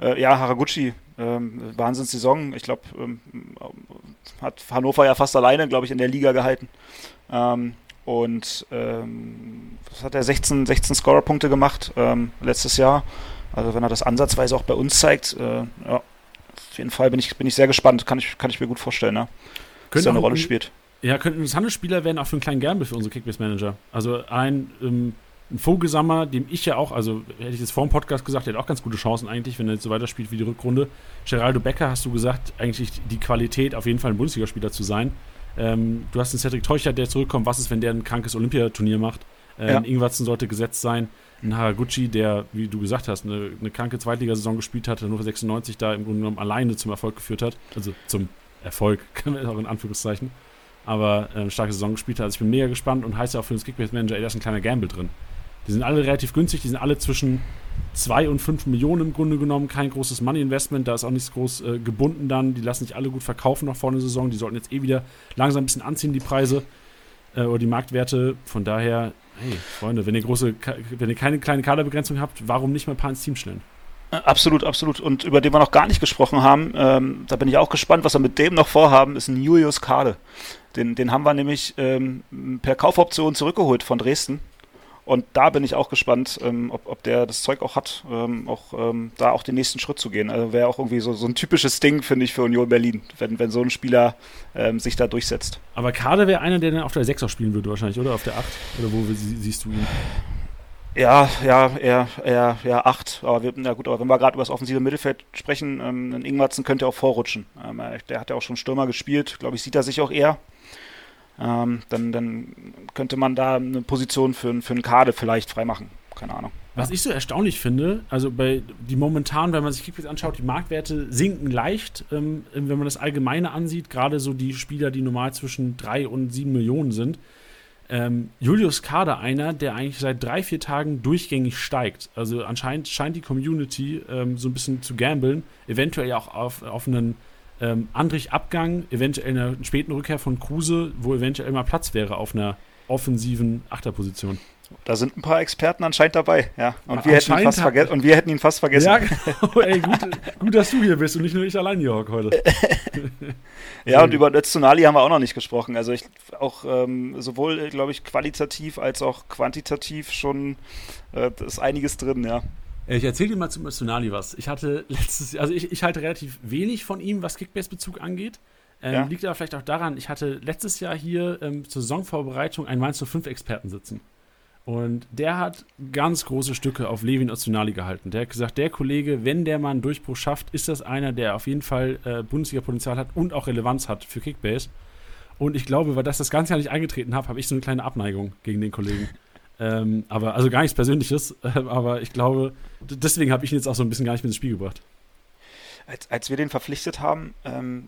Äh, ja, Haraguchi, ähm, Wahnsinnssaison. Ich glaube, ähm, hat Hannover ja fast alleine, glaube ich, in der Liga gehalten. Ähm, und ähm, was hat er? 16, 16 Scorer-Punkte gemacht ähm, letztes Jahr. Also wenn er das ansatzweise auch bei uns zeigt, äh, ja, auf jeden Fall bin ich, bin ich sehr gespannt. Kann ich, kann ich mir gut vorstellen, ne? dass er eine Rolle spielt. Ja, könnten interessante Spieler werden auch für einen kleinen Gernbe für unsere Kickbase-Manager. Also ein ähm, ein Vogelsammer, dem ich ja auch, also hätte ich jetzt vor dem Podcast gesagt, der hat auch ganz gute Chancen eigentlich, wenn er jetzt so weiterspielt wie die Rückrunde. Geraldo Becker hast du gesagt, eigentlich die Qualität, auf jeden Fall ein Bundesligaspieler zu sein. Ähm, du hast einen Cedric Teuchert, der zurückkommt. Was ist, wenn der ein krankes Olympiaturnier macht? Ähm, ja. Ingwertsen sollte gesetzt sein. Ein Haraguchi, der, wie du gesagt hast, eine, eine kranke Zweitligasaison gespielt hatte, nur für 96 da im Grunde genommen alleine zum Erfolg geführt hat. Also zum Erfolg, kann man auch in Anführungszeichen. Aber ähm, starke Saison gespielt hat. Also ich bin mega gespannt und heißt ja auch für den Kickbase Manager, ey, da ist ein kleiner Gamble drin. Die sind alle relativ günstig, die sind alle zwischen 2 und 5 Millionen im Grunde genommen, kein großes Money-Investment, da ist auch nichts groß äh, gebunden dann, die lassen sich alle gut verkaufen noch vor der Saison, die sollten jetzt eh wieder langsam ein bisschen anziehen, die Preise äh, oder die Marktwerte, von daher, hey, Freunde, wenn ihr große, wenn ihr keine kleine Kaderbegrenzung habt, warum nicht mal ein paar ins Team stellen? Äh, absolut, absolut. Und über den wir noch gar nicht gesprochen haben, ähm, da bin ich auch gespannt, was wir mit dem noch vorhaben, ist ein Julius Kade. Den, den haben wir nämlich ähm, per Kaufoption zurückgeholt von Dresden. Und da bin ich auch gespannt, ähm, ob, ob der das Zeug auch hat, ähm, auch ähm, da auch den nächsten Schritt zu gehen. Also wäre auch irgendwie so, so ein typisches Ding, finde ich, für Union Berlin, wenn, wenn so ein Spieler ähm, sich da durchsetzt. Aber Kader wäre einer, der dann auf der 6 auch spielen würde wahrscheinlich, oder? Auf der 8? Oder wo siehst du ihn? Ja, ja, eher, eher, eher 8. Aber wir, na gut, aber wenn wir gerade über das offensive Mittelfeld sprechen, ähm, Ingwarzen könnte auch vorrutschen. Ähm, der hat ja auch schon Stürmer gespielt, glaube ich, sieht er sich auch eher ähm, dann, dann könnte man da eine Position für, für einen Kade vielleicht freimachen. Keine Ahnung. Was ich so erstaunlich finde, also bei die momentan, wenn man sich Kickbase anschaut, die Marktwerte sinken leicht, ähm, wenn man das Allgemeine ansieht, gerade so die Spieler, die normal zwischen 3 und 7 Millionen sind. Ähm, Julius Kader einer, der eigentlich seit drei, vier Tagen durchgängig steigt. Also anscheinend scheint die Community ähm, so ein bisschen zu gamblen, eventuell auch auf, auf einen ähm, Andrich Abgang, eventuell einer späten Rückkehr von Kruse, wo eventuell mal Platz wäre auf einer offensiven Achterposition. Da sind ein paar Experten anscheinend dabei, ja. Und, wir hätten, ihn fast vergessen, und wir hätten ihn fast vergessen. Ja, genau. Ey, gut, gut, dass du hier bist und nicht nur ich allein, Jörg, heute. ja, und über Öztunali haben wir auch noch nicht gesprochen. Also ich auch ähm, sowohl, glaube ich, qualitativ als auch quantitativ schon äh, ist einiges drin, ja. Ich erzähle dir mal zum Öztunali was. Ich hatte letztes also ich, ich halte relativ wenig von ihm, was Kickbase-Bezug angeht. Ähm, ja. Liegt aber vielleicht auch daran, ich hatte letztes Jahr hier ähm, zur Saisonvorbereitung einen Mainz 05 Experten sitzen. Und der hat ganz große Stücke auf Levin Öztunali gehalten. Der hat gesagt, der Kollege, wenn der mal einen Durchbruch schafft, ist das einer, der auf jeden Fall äh, Bundesliga-Potenzial hat und auch Relevanz hat für Kickbase. Und ich glaube, weil das das ganze Jahr nicht eingetreten habe, habe ich so eine kleine Abneigung gegen den Kollegen. Ähm, aber also gar nichts Persönliches, äh, aber ich glaube, deswegen habe ich ihn jetzt auch so ein bisschen gar nicht mit ins Spiel gebracht. Als, als wir den verpflichtet haben, ähm,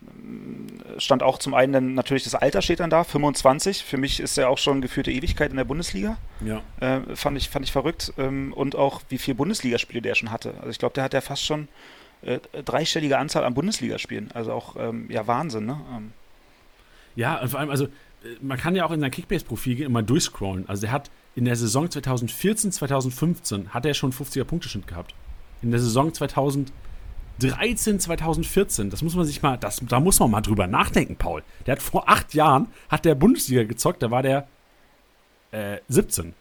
stand auch zum einen dann natürlich das Alter steht dann da, 25. Für mich ist er auch schon geführte Ewigkeit in der Bundesliga. Ja. Äh, fand, ich, fand ich verrückt. Ähm, und auch wie viele Bundesligaspiele der schon hatte. Also ich glaube, der hat ja fast schon äh, dreistellige Anzahl an Bundesligaspielen. Also auch ähm, ja Wahnsinn, ne? Ähm. Ja, und vor allem, also äh, man kann ja auch in sein Kickbase-Profil mal durchscrollen. Also er hat in der Saison 2014, 2015 hat er schon 50er Punkteschnitt gehabt. In der Saison 2013, 2014, das muss man sich mal, das, da muss man mal drüber nachdenken, Paul. Der hat vor acht Jahren, hat der Bundesliga gezockt, da war der äh, 17.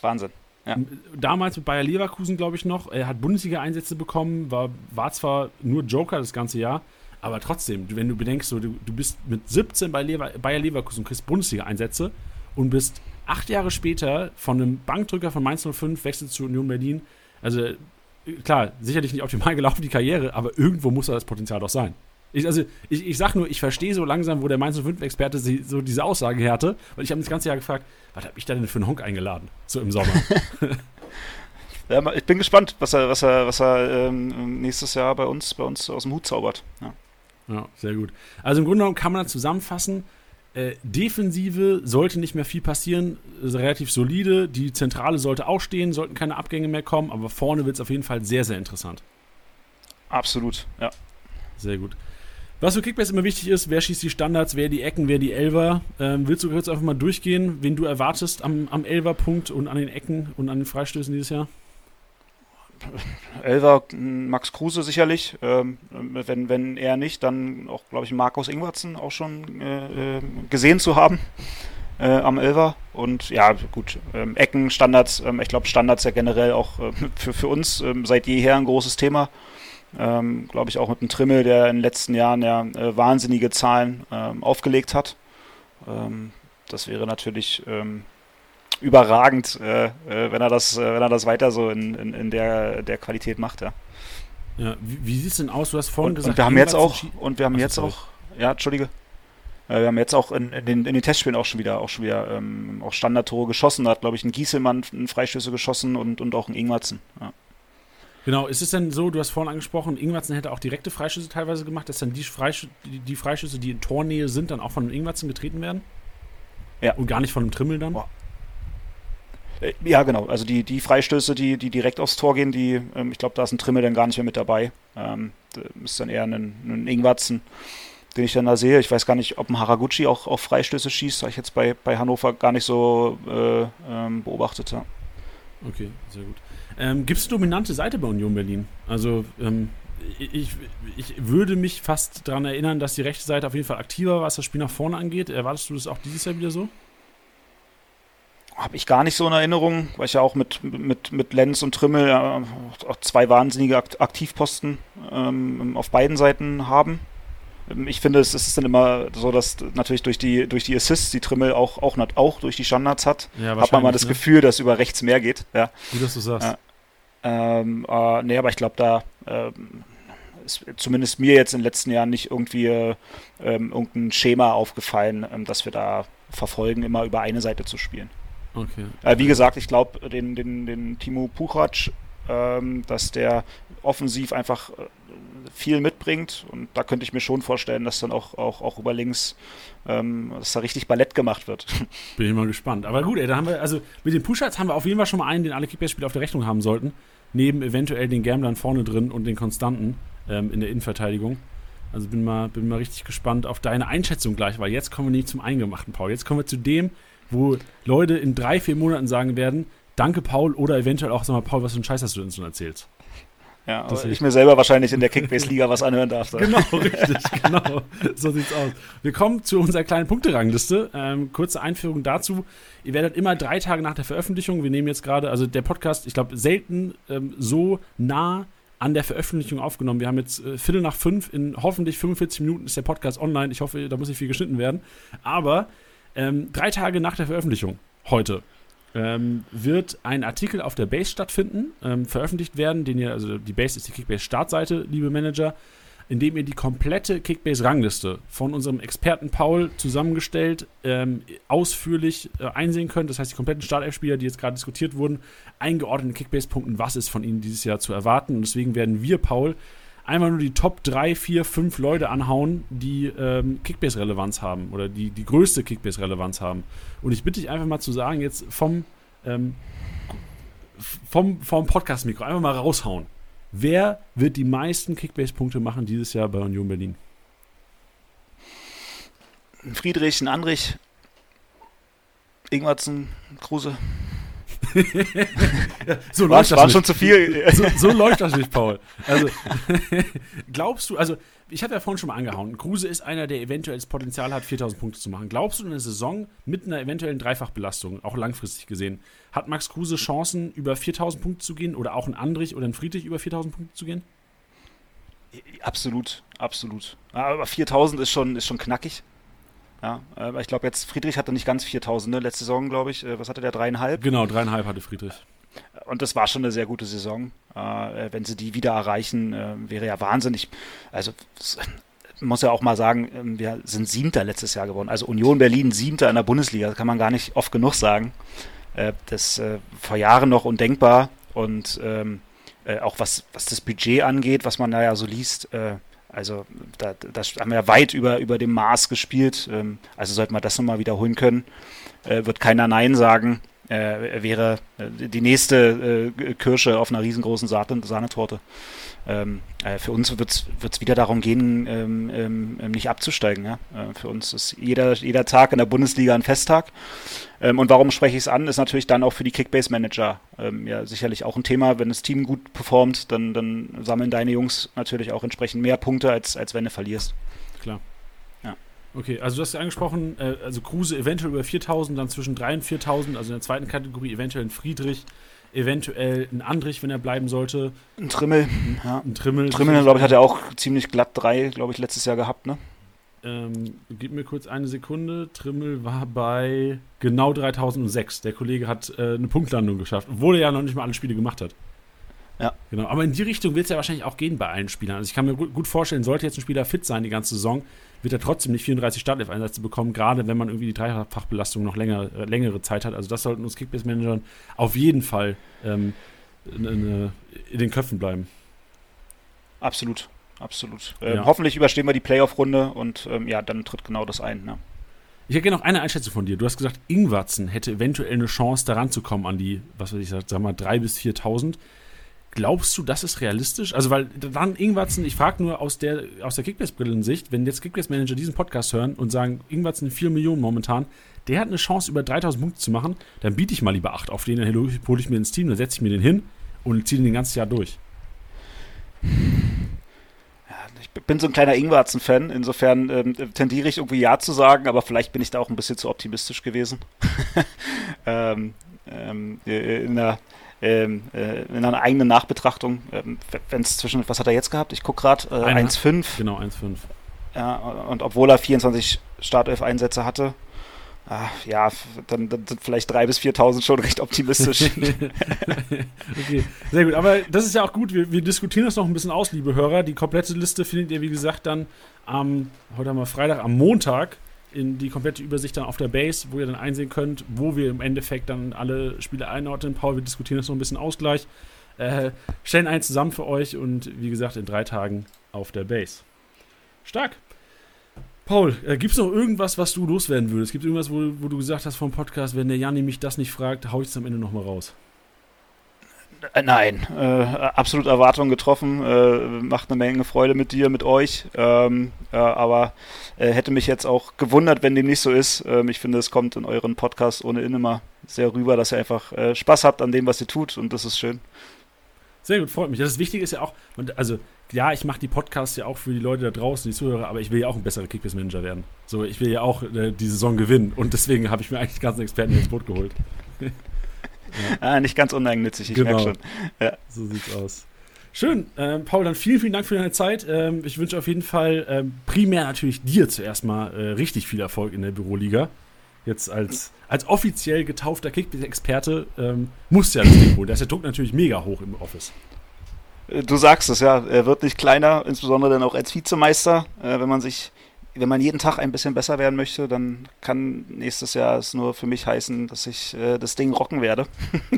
Wahnsinn. Ja. Damals mit Bayer Leverkusen, glaube ich noch. Er hat Bundesliga-Einsätze bekommen, war, war zwar nur Joker das ganze Jahr, aber trotzdem, wenn du bedenkst, so, du, du bist mit 17 bei Lever, Bayer Leverkusen kriegst Bundesliga-Einsätze und bist acht Jahre später von einem Bankdrücker von Mainz 05 wechselt zu Union Berlin. Also klar, sicherlich nicht optimal gelaufen die Karriere, aber irgendwo muss da das Potenzial doch sein. Ich, also ich, ich sag nur, ich verstehe so langsam, wo der Mainz 05-Experte so diese Aussage härte, weil ich habe das ganze Jahr gefragt, was habe ich da denn für einen Honk eingeladen, so im Sommer. ja, ich bin gespannt, was er, was er, was er ähm, nächstes Jahr bei uns, bei uns aus dem Hut zaubert. Ja. ja, sehr gut. Also im Grunde genommen kann man das zusammenfassen, äh, Defensive sollte nicht mehr viel passieren, relativ solide. Die Zentrale sollte auch stehen, sollten keine Abgänge mehr kommen, aber vorne wird es auf jeden Fall sehr, sehr interessant. Absolut, ja. Sehr gut. Was für Kickbase immer wichtig ist, wer schießt die Standards, wer die Ecken, wer die Elver. Ähm, willst du kurz einfach mal durchgehen, wen du erwartest am, am Elver-Punkt und an den Ecken und an den Freistößen dieses Jahr? Elver, Max Kruse sicherlich. Ähm, wenn, wenn er nicht, dann auch, glaube ich, Markus Ingwertsen auch schon äh, äh, gesehen zu haben äh, am Elver. Und ja, gut, ähm, Ecken, Standards, ähm, ich glaube, Standards ja generell auch äh, für, für uns ähm, seit jeher ein großes Thema. Ähm, glaube ich auch mit dem Trimmel, der in den letzten Jahren ja äh, wahnsinnige Zahlen ähm, aufgelegt hat. das wäre natürlich überragend, äh, äh, wenn er das, äh, wenn er das weiter so in, in, in der, der Qualität macht, ja. Ja, wie, wie sieht es denn aus? Du hast vorhin und, gesagt, und wir haben jetzt auch, und wir haben jetzt auch, ja, Entschuldige. Äh, wir haben jetzt auch in, in, den, in, den, Testspielen auch schon wieder auch schon wieder ähm, auch Standardtore geschossen. Da hat, glaube ich, ein Gieselmann einen Freistöße geschossen und, und auch ein Ingwertsen. Ja. Genau, ist es denn so, du hast vorhin angesprochen, Ingwertsen hätte auch direkte Freischüsse teilweise gemacht, dass dann die, Freischüsse, die, Freischüsse, die in Tornähe sind, dann auch von Ingwertsen getreten werden? Ja. Und gar nicht von einem Trimmel dann? Boah. Äh, ja, genau. Also die, die Freistöße, die, die direkt aufs Tor gehen, die, ähm, ich glaube, da ist ein Trimmel dann gar nicht mehr mit dabei. Ähm, ist dann eher ein, ein Ingwatzen, den ich dann da sehe. Ich weiß gar nicht, ob ein Haraguchi auch auf Freistöße schießt, habe ich jetzt bei, bei Hannover gar nicht so äh, ähm, beobachtet. Ja. Okay, sehr gut. Ähm, Gibt es dominante Seite bei Union Berlin? Also ähm, ich, ich würde mich fast daran erinnern, dass die rechte Seite auf jeden Fall aktiver war, was das Spiel nach vorne angeht. Erwartest du das auch dieses Jahr wieder so? Habe ich gar nicht so in Erinnerung, weil ich ja auch mit, mit, mit Lenz und Trimmel äh, auch zwei wahnsinnige Aktivposten ähm, auf beiden Seiten haben. Ähm, ich finde, es ist dann immer so, dass natürlich durch die, durch die Assists die Trimmel auch, auch, auch durch die Standards hat. Ja, hat man mal das ne? Gefühl, dass über rechts mehr geht. Ja. Wie dass du sagst. Äh, ähm, äh, nee, aber ich glaube, da ähm, ist zumindest mir jetzt in den letzten Jahren nicht irgendwie äh, irgendein Schema aufgefallen, ähm, dass wir da verfolgen, immer über eine Seite zu spielen. Okay. Äh, wie gesagt, ich glaube, den, den, den Timo Puchac, ähm, dass der offensiv einfach äh, viel mitbringt und da könnte ich mir schon vorstellen, dass dann auch, auch, auch über links, ähm, dass da richtig Ballett gemacht wird. Bin ich mal gespannt. Aber gut, ey, da haben wir, also mit den Pushats haben wir auf jeden Fall schon mal einen, den alle Kickbase-Spieler auf der Rechnung haben sollten. Neben eventuell den Gamblern vorne drin und den Konstanten ähm, in der Innenverteidigung. Also bin mal, bin mal richtig gespannt auf deine Einschätzung gleich, weil jetzt kommen wir nicht zum Eingemachten, Paul. Jetzt kommen wir zu dem, wo Leute in drei, vier Monaten sagen werden, danke Paul oder eventuell auch, sag mal, Paul, was für ein Scheiß hast du uns schon erzählt? Ja, aber ich mir selber wahrscheinlich in der Kickbase-Liga was anhören darf. Genau, richtig, genau. So sieht's aus. Wir kommen zu unserer kleinen Punkterangliste. Ähm, kurze Einführung dazu. Ihr werdet immer drei Tage nach der Veröffentlichung, wir nehmen jetzt gerade, also der Podcast, ich glaube, selten ähm, so nah an der Veröffentlichung aufgenommen. Wir haben jetzt äh, Viertel nach fünf, in hoffentlich 45 Minuten ist der Podcast online. Ich hoffe, da muss nicht viel geschnitten werden. Aber ähm, drei Tage nach der Veröffentlichung, heute, ähm, wird ein Artikel auf der Base stattfinden, ähm, veröffentlicht werden, den ihr, also die Base ist die Kickbase-Startseite, liebe Manager, in dem ihr die komplette Kickbase-Rangliste von unserem Experten Paul zusammengestellt ähm, ausführlich äh, einsehen könnt. Das heißt, die kompletten Startelf-Spieler, die jetzt gerade diskutiert wurden, eingeordnet in Kickbase-Punkten, was ist von ihnen dieses Jahr zu erwarten. Und deswegen werden wir, Paul, einmal nur die Top 3, 4, 5 Leute anhauen, die ähm, Kickbase-Relevanz haben oder die die größte Kickbase-Relevanz haben. Und ich bitte dich einfach mal zu sagen, jetzt vom, ähm, vom, vom Podcast-Mikro einfach mal raushauen. Wer wird die meisten Kickbase-Punkte machen dieses Jahr bei Union Berlin? Friedrich, ein Andrich, Ingwertsen, Kruse so war, läuft das war nicht. schon zu viel. So, so, läuft das nicht, Paul. Also, glaubst du, also, ich habe ja vorhin schon mal angehauen, Kruse ist einer, der eventuell das Potenzial hat, 4000 Punkte zu machen. Glaubst du, in der Saison mit einer eventuellen Dreifachbelastung, auch langfristig gesehen, hat Max Kruse Chancen, über 4000 Punkte zu gehen oder auch ein Andrich oder ein Friedrich über 4000 Punkte zu gehen? Absolut, absolut. Aber 4000 ist schon, ist schon knackig. Ja, aber ich glaube jetzt, Friedrich hatte nicht ganz 4000, ne? letzte Saison, glaube ich. Äh, was hatte der? Dreieinhalb? Genau, dreieinhalb hatte Friedrich. Und das war schon eine sehr gute Saison. Äh, wenn sie die wieder erreichen, äh, wäre ja wahnsinnig. Also, muss ja auch mal sagen, ähm, wir sind Siebter letztes Jahr geworden. Also Union Berlin Siebter in der Bundesliga, das kann man gar nicht oft genug sagen. Äh, das äh, vor Jahren noch undenkbar. Und ähm, äh, auch was, was das Budget angeht, was man da ja so liest, also da, das haben wir weit über, über dem Maß gespielt. Ähm, also sollte man das nochmal wiederholen können, äh, wird keiner Nein sagen. Äh, wäre äh, die nächste äh, Kirsche auf einer riesengroßen Sahnetorte. Ähm, äh, für uns wird es wieder darum gehen, ähm, ähm, ähm, nicht abzusteigen. Ja? Äh, für uns ist jeder, jeder Tag in der Bundesliga ein Festtag. Ähm, und warum spreche ich es an, ist natürlich dann auch für die Kickbase-Manager ähm, ja sicherlich auch ein Thema. Wenn das Team gut performt, dann, dann sammeln deine Jungs natürlich auch entsprechend mehr Punkte, als, als wenn du verlierst. Klar. Okay, also du hast ja angesprochen, äh, also Kruse eventuell über 4000, dann zwischen 3 und 4000, also in der zweiten Kategorie eventuell ein Friedrich eventuell ein Andrich, wenn er bleiben sollte. Ein Trimmel, ja. Ein Trimmel. Trimmel, glaube ich, hat er auch ziemlich glatt drei, glaube ich, letztes Jahr gehabt, ne? Ähm, gib mir kurz eine Sekunde. Trimmel war bei genau 3006. Der Kollege hat äh, eine Punktlandung geschafft, obwohl er ja noch nicht mal alle Spiele gemacht hat. Ja. Genau, aber in die Richtung wird es ja wahrscheinlich auch gehen bei allen Spielern. Also ich kann mir gut vorstellen, sollte jetzt ein Spieler fit sein die ganze Saison, wird er trotzdem nicht 34 Startelf-Einsätze bekommen, gerade wenn man irgendwie die Dreifachbelastung noch länger, äh, längere Zeit hat. Also das sollten uns Kickbase-Managern auf jeden Fall ähm, in, in, in, den Köpfen bleiben. Absolut, absolut. Ähm, ja. Hoffentlich überstehen wir die Playoff-Runde und ähm, ja, dann tritt genau das ein. Ne? Ich hätte gerne noch eine Einschätzung von dir. Du hast gesagt, Ingwatzen hätte eventuell eine Chance, daran zu kommen an die, was weiß ich, sag mal, 3.000 bis 4.000. Glaubst du, das ist realistisch? Also, weil dann Ingwatzen, ich frage nur aus der, aus der Kickbase-Brillensicht, wenn jetzt Kickbase-Manager diesen Podcast hören und sagen, Ingwatzen 4 Millionen momentan, der hat eine Chance, über 3000 Punkte zu machen, dann biete ich mal lieber 8 auf den, dann hole ich mir ins Team, dann setze ich mir den hin und ziehe den, den ganzes Jahr durch bin so ein kleiner Ingwarzen-Fan, insofern ähm, tendiere ich irgendwie Ja zu sagen, aber vielleicht bin ich da auch ein bisschen zu optimistisch gewesen. ähm, ähm, äh, in, einer, ähm, äh, in einer eigenen Nachbetrachtung, ähm, wenn es zwischen, was hat er jetzt gehabt? Ich gucke gerade, äh, 1,5. Genau, 1,5. Ja, und obwohl er 24 Startelf-Einsätze hatte, Ach, ja, dann, dann, sind vielleicht 3.000 bis 4.000 schon recht optimistisch. okay, sehr gut. Aber das ist ja auch gut. Wir, wir, diskutieren das noch ein bisschen aus, liebe Hörer. Die komplette Liste findet ihr, wie gesagt, dann am, heute haben wir Freitag, am Montag in die komplette Übersicht dann auf der Base, wo ihr dann einsehen könnt, wo wir im Endeffekt dann alle Spiele einordnen. Paul, wir diskutieren das noch ein bisschen Ausgleich. Äh, stellen einen zusammen für euch und wie gesagt, in drei Tagen auf der Base. Stark. Paul, äh, gibt es noch irgendwas, was du loswerden würdest? Gibt es irgendwas, wo, wo, du gesagt hast vom Podcast, wenn der Janni mich das nicht fragt, hau ich es am Ende nochmal raus? Äh, nein, äh, absolut Erwartungen getroffen, äh, macht eine Menge Freude mit dir, mit euch, ähm, äh, aber äh, hätte mich jetzt auch gewundert, wenn dem nicht so ist. Ähm, ich finde, es kommt in euren Podcast ohnehin immer sehr rüber, dass ihr einfach äh, Spaß habt an dem, was ihr tut und das ist schön. Sehr gut, freut mich. Das Wichtige ist ja auch, also ja, ich mache die Podcasts ja auch für die Leute da draußen, die Zuhörer, aber ich will ja auch ein besserer Kickbase-Manager werden. So, ich will ja auch die Saison gewinnen und deswegen habe ich mir eigentlich die ganzen Experten ins Boot geholt. ah, nicht ganz uneigennützig, ich genau. merke schon. Ja. So sieht's aus. Schön, ähm, Paul, dann vielen, vielen Dank für deine Zeit. Ähm, ich wünsche auf jeden Fall ähm, primär natürlich dir zuerst mal äh, richtig viel Erfolg in der Büroliga. Jetzt als, als offiziell getaufter Kickbase-Experte ähm, muss ja das Ding holen. Da ist der Druck natürlich mega hoch im Office. Äh, du sagst es, ja. Er wird nicht kleiner, insbesondere dann auch als Vizemeister. Äh, wenn man sich, wenn man jeden Tag ein bisschen besser werden möchte, dann kann nächstes Jahr es nur für mich heißen, dass ich äh, das Ding rocken werde.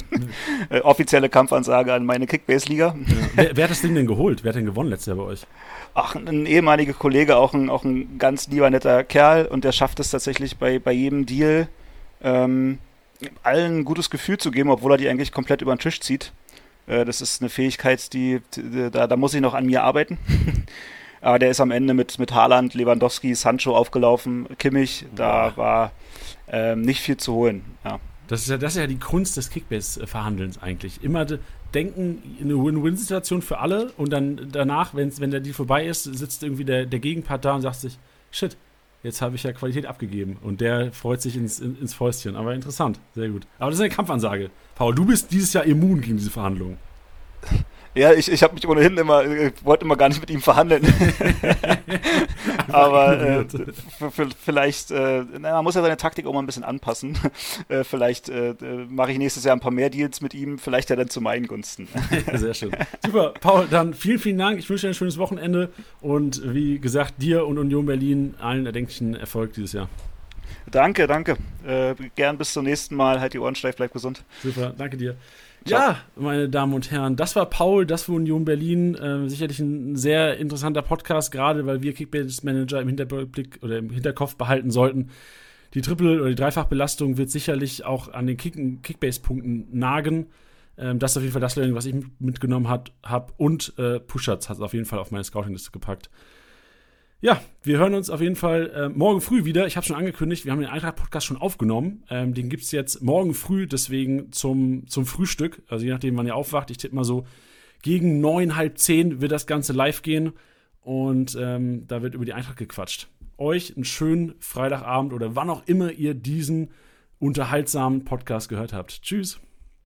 äh, offizielle Kampfansage an meine Kickbase-Liga. Ja. Wer, wer, hat das Ding denn geholt? Wer hat denn gewonnen letztes Jahr bei euch? Ach, ein ehemaliger Kollege, auch ein, auch ein ganz lieber, netter Kerl und der schafft es tatsächlich bei, bei jedem Deal, ähm, allen ein gutes Gefühl zu geben, obwohl er die eigentlich komplett über den Tisch zieht. Äh, das ist eine Fähigkeit, die, die da, da muss ich noch an mir arbeiten. Aber der ist am Ende mit, mit Haaland, Lewandowski, Sancho aufgelaufen, Kimmich, da war ähm, nicht viel zu holen. Ja. Das ist ja, das ist ja die Kunst des Kickbase-Verhandelns eigentlich. Immer denken, eine Win-Win-Situation für alle und dann danach, wenn's, wenn der Deal vorbei ist, sitzt irgendwie der, der Gegenpart da und sagt sich, shit, jetzt habe ich ja Qualität abgegeben. Und der freut sich ins, ins Fäustchen. Aber interessant, sehr gut. Aber das ist eine Kampfansage. Paul, du bist dieses Jahr immun gegen diese Verhandlungen. Ja, ich, ich habe mich ohnehin immer, ich wollte immer gar nicht mit ihm verhandeln. Aber äh, vielleicht, äh, na, man muss ja seine Taktik auch mal ein bisschen anpassen. äh, vielleicht äh, mache ich nächstes Jahr ein paar mehr Deals mit ihm, vielleicht ja dann zu meinen Gunsten. Sehr schön. Super, Paul, dann vielen, vielen Dank. Ich wünsche dir ein schönes Wochenende und wie gesagt, dir und Union Berlin allen erdenklichen Erfolg dieses Jahr. Danke, danke. Äh, gern bis zum nächsten Mal. Halt die Ohren steif, bleib gesund. Super, danke dir. Ja, meine Damen und Herren, das war Paul, das war Union Berlin. Äh, sicherlich ein sehr interessanter Podcast, gerade weil wir Kickbase Manager im Hinterblick oder im Hinterkopf behalten sollten. Die Triple- oder die Dreifachbelastung wird sicherlich auch an den Kick Kickbase-Punkten nagen. Ähm, das ist auf jeden Fall das Learning, was ich mitgenommen habe. Und äh, Pushatz hat es auf jeden Fall auf meine Scouting-Liste gepackt. Ja, wir hören uns auf jeden Fall äh, morgen früh wieder. Ich habe schon angekündigt, wir haben den Eintracht-Podcast schon aufgenommen. Ähm, den gibt's jetzt morgen früh, deswegen zum, zum Frühstück. Also je nachdem, wann ihr aufwacht. Ich tippe mal so, gegen neun, halb zehn wird das Ganze live gehen. Und ähm, da wird über die Eintracht gequatscht. Euch einen schönen Freitagabend oder wann auch immer ihr diesen unterhaltsamen Podcast gehört habt. Tschüss.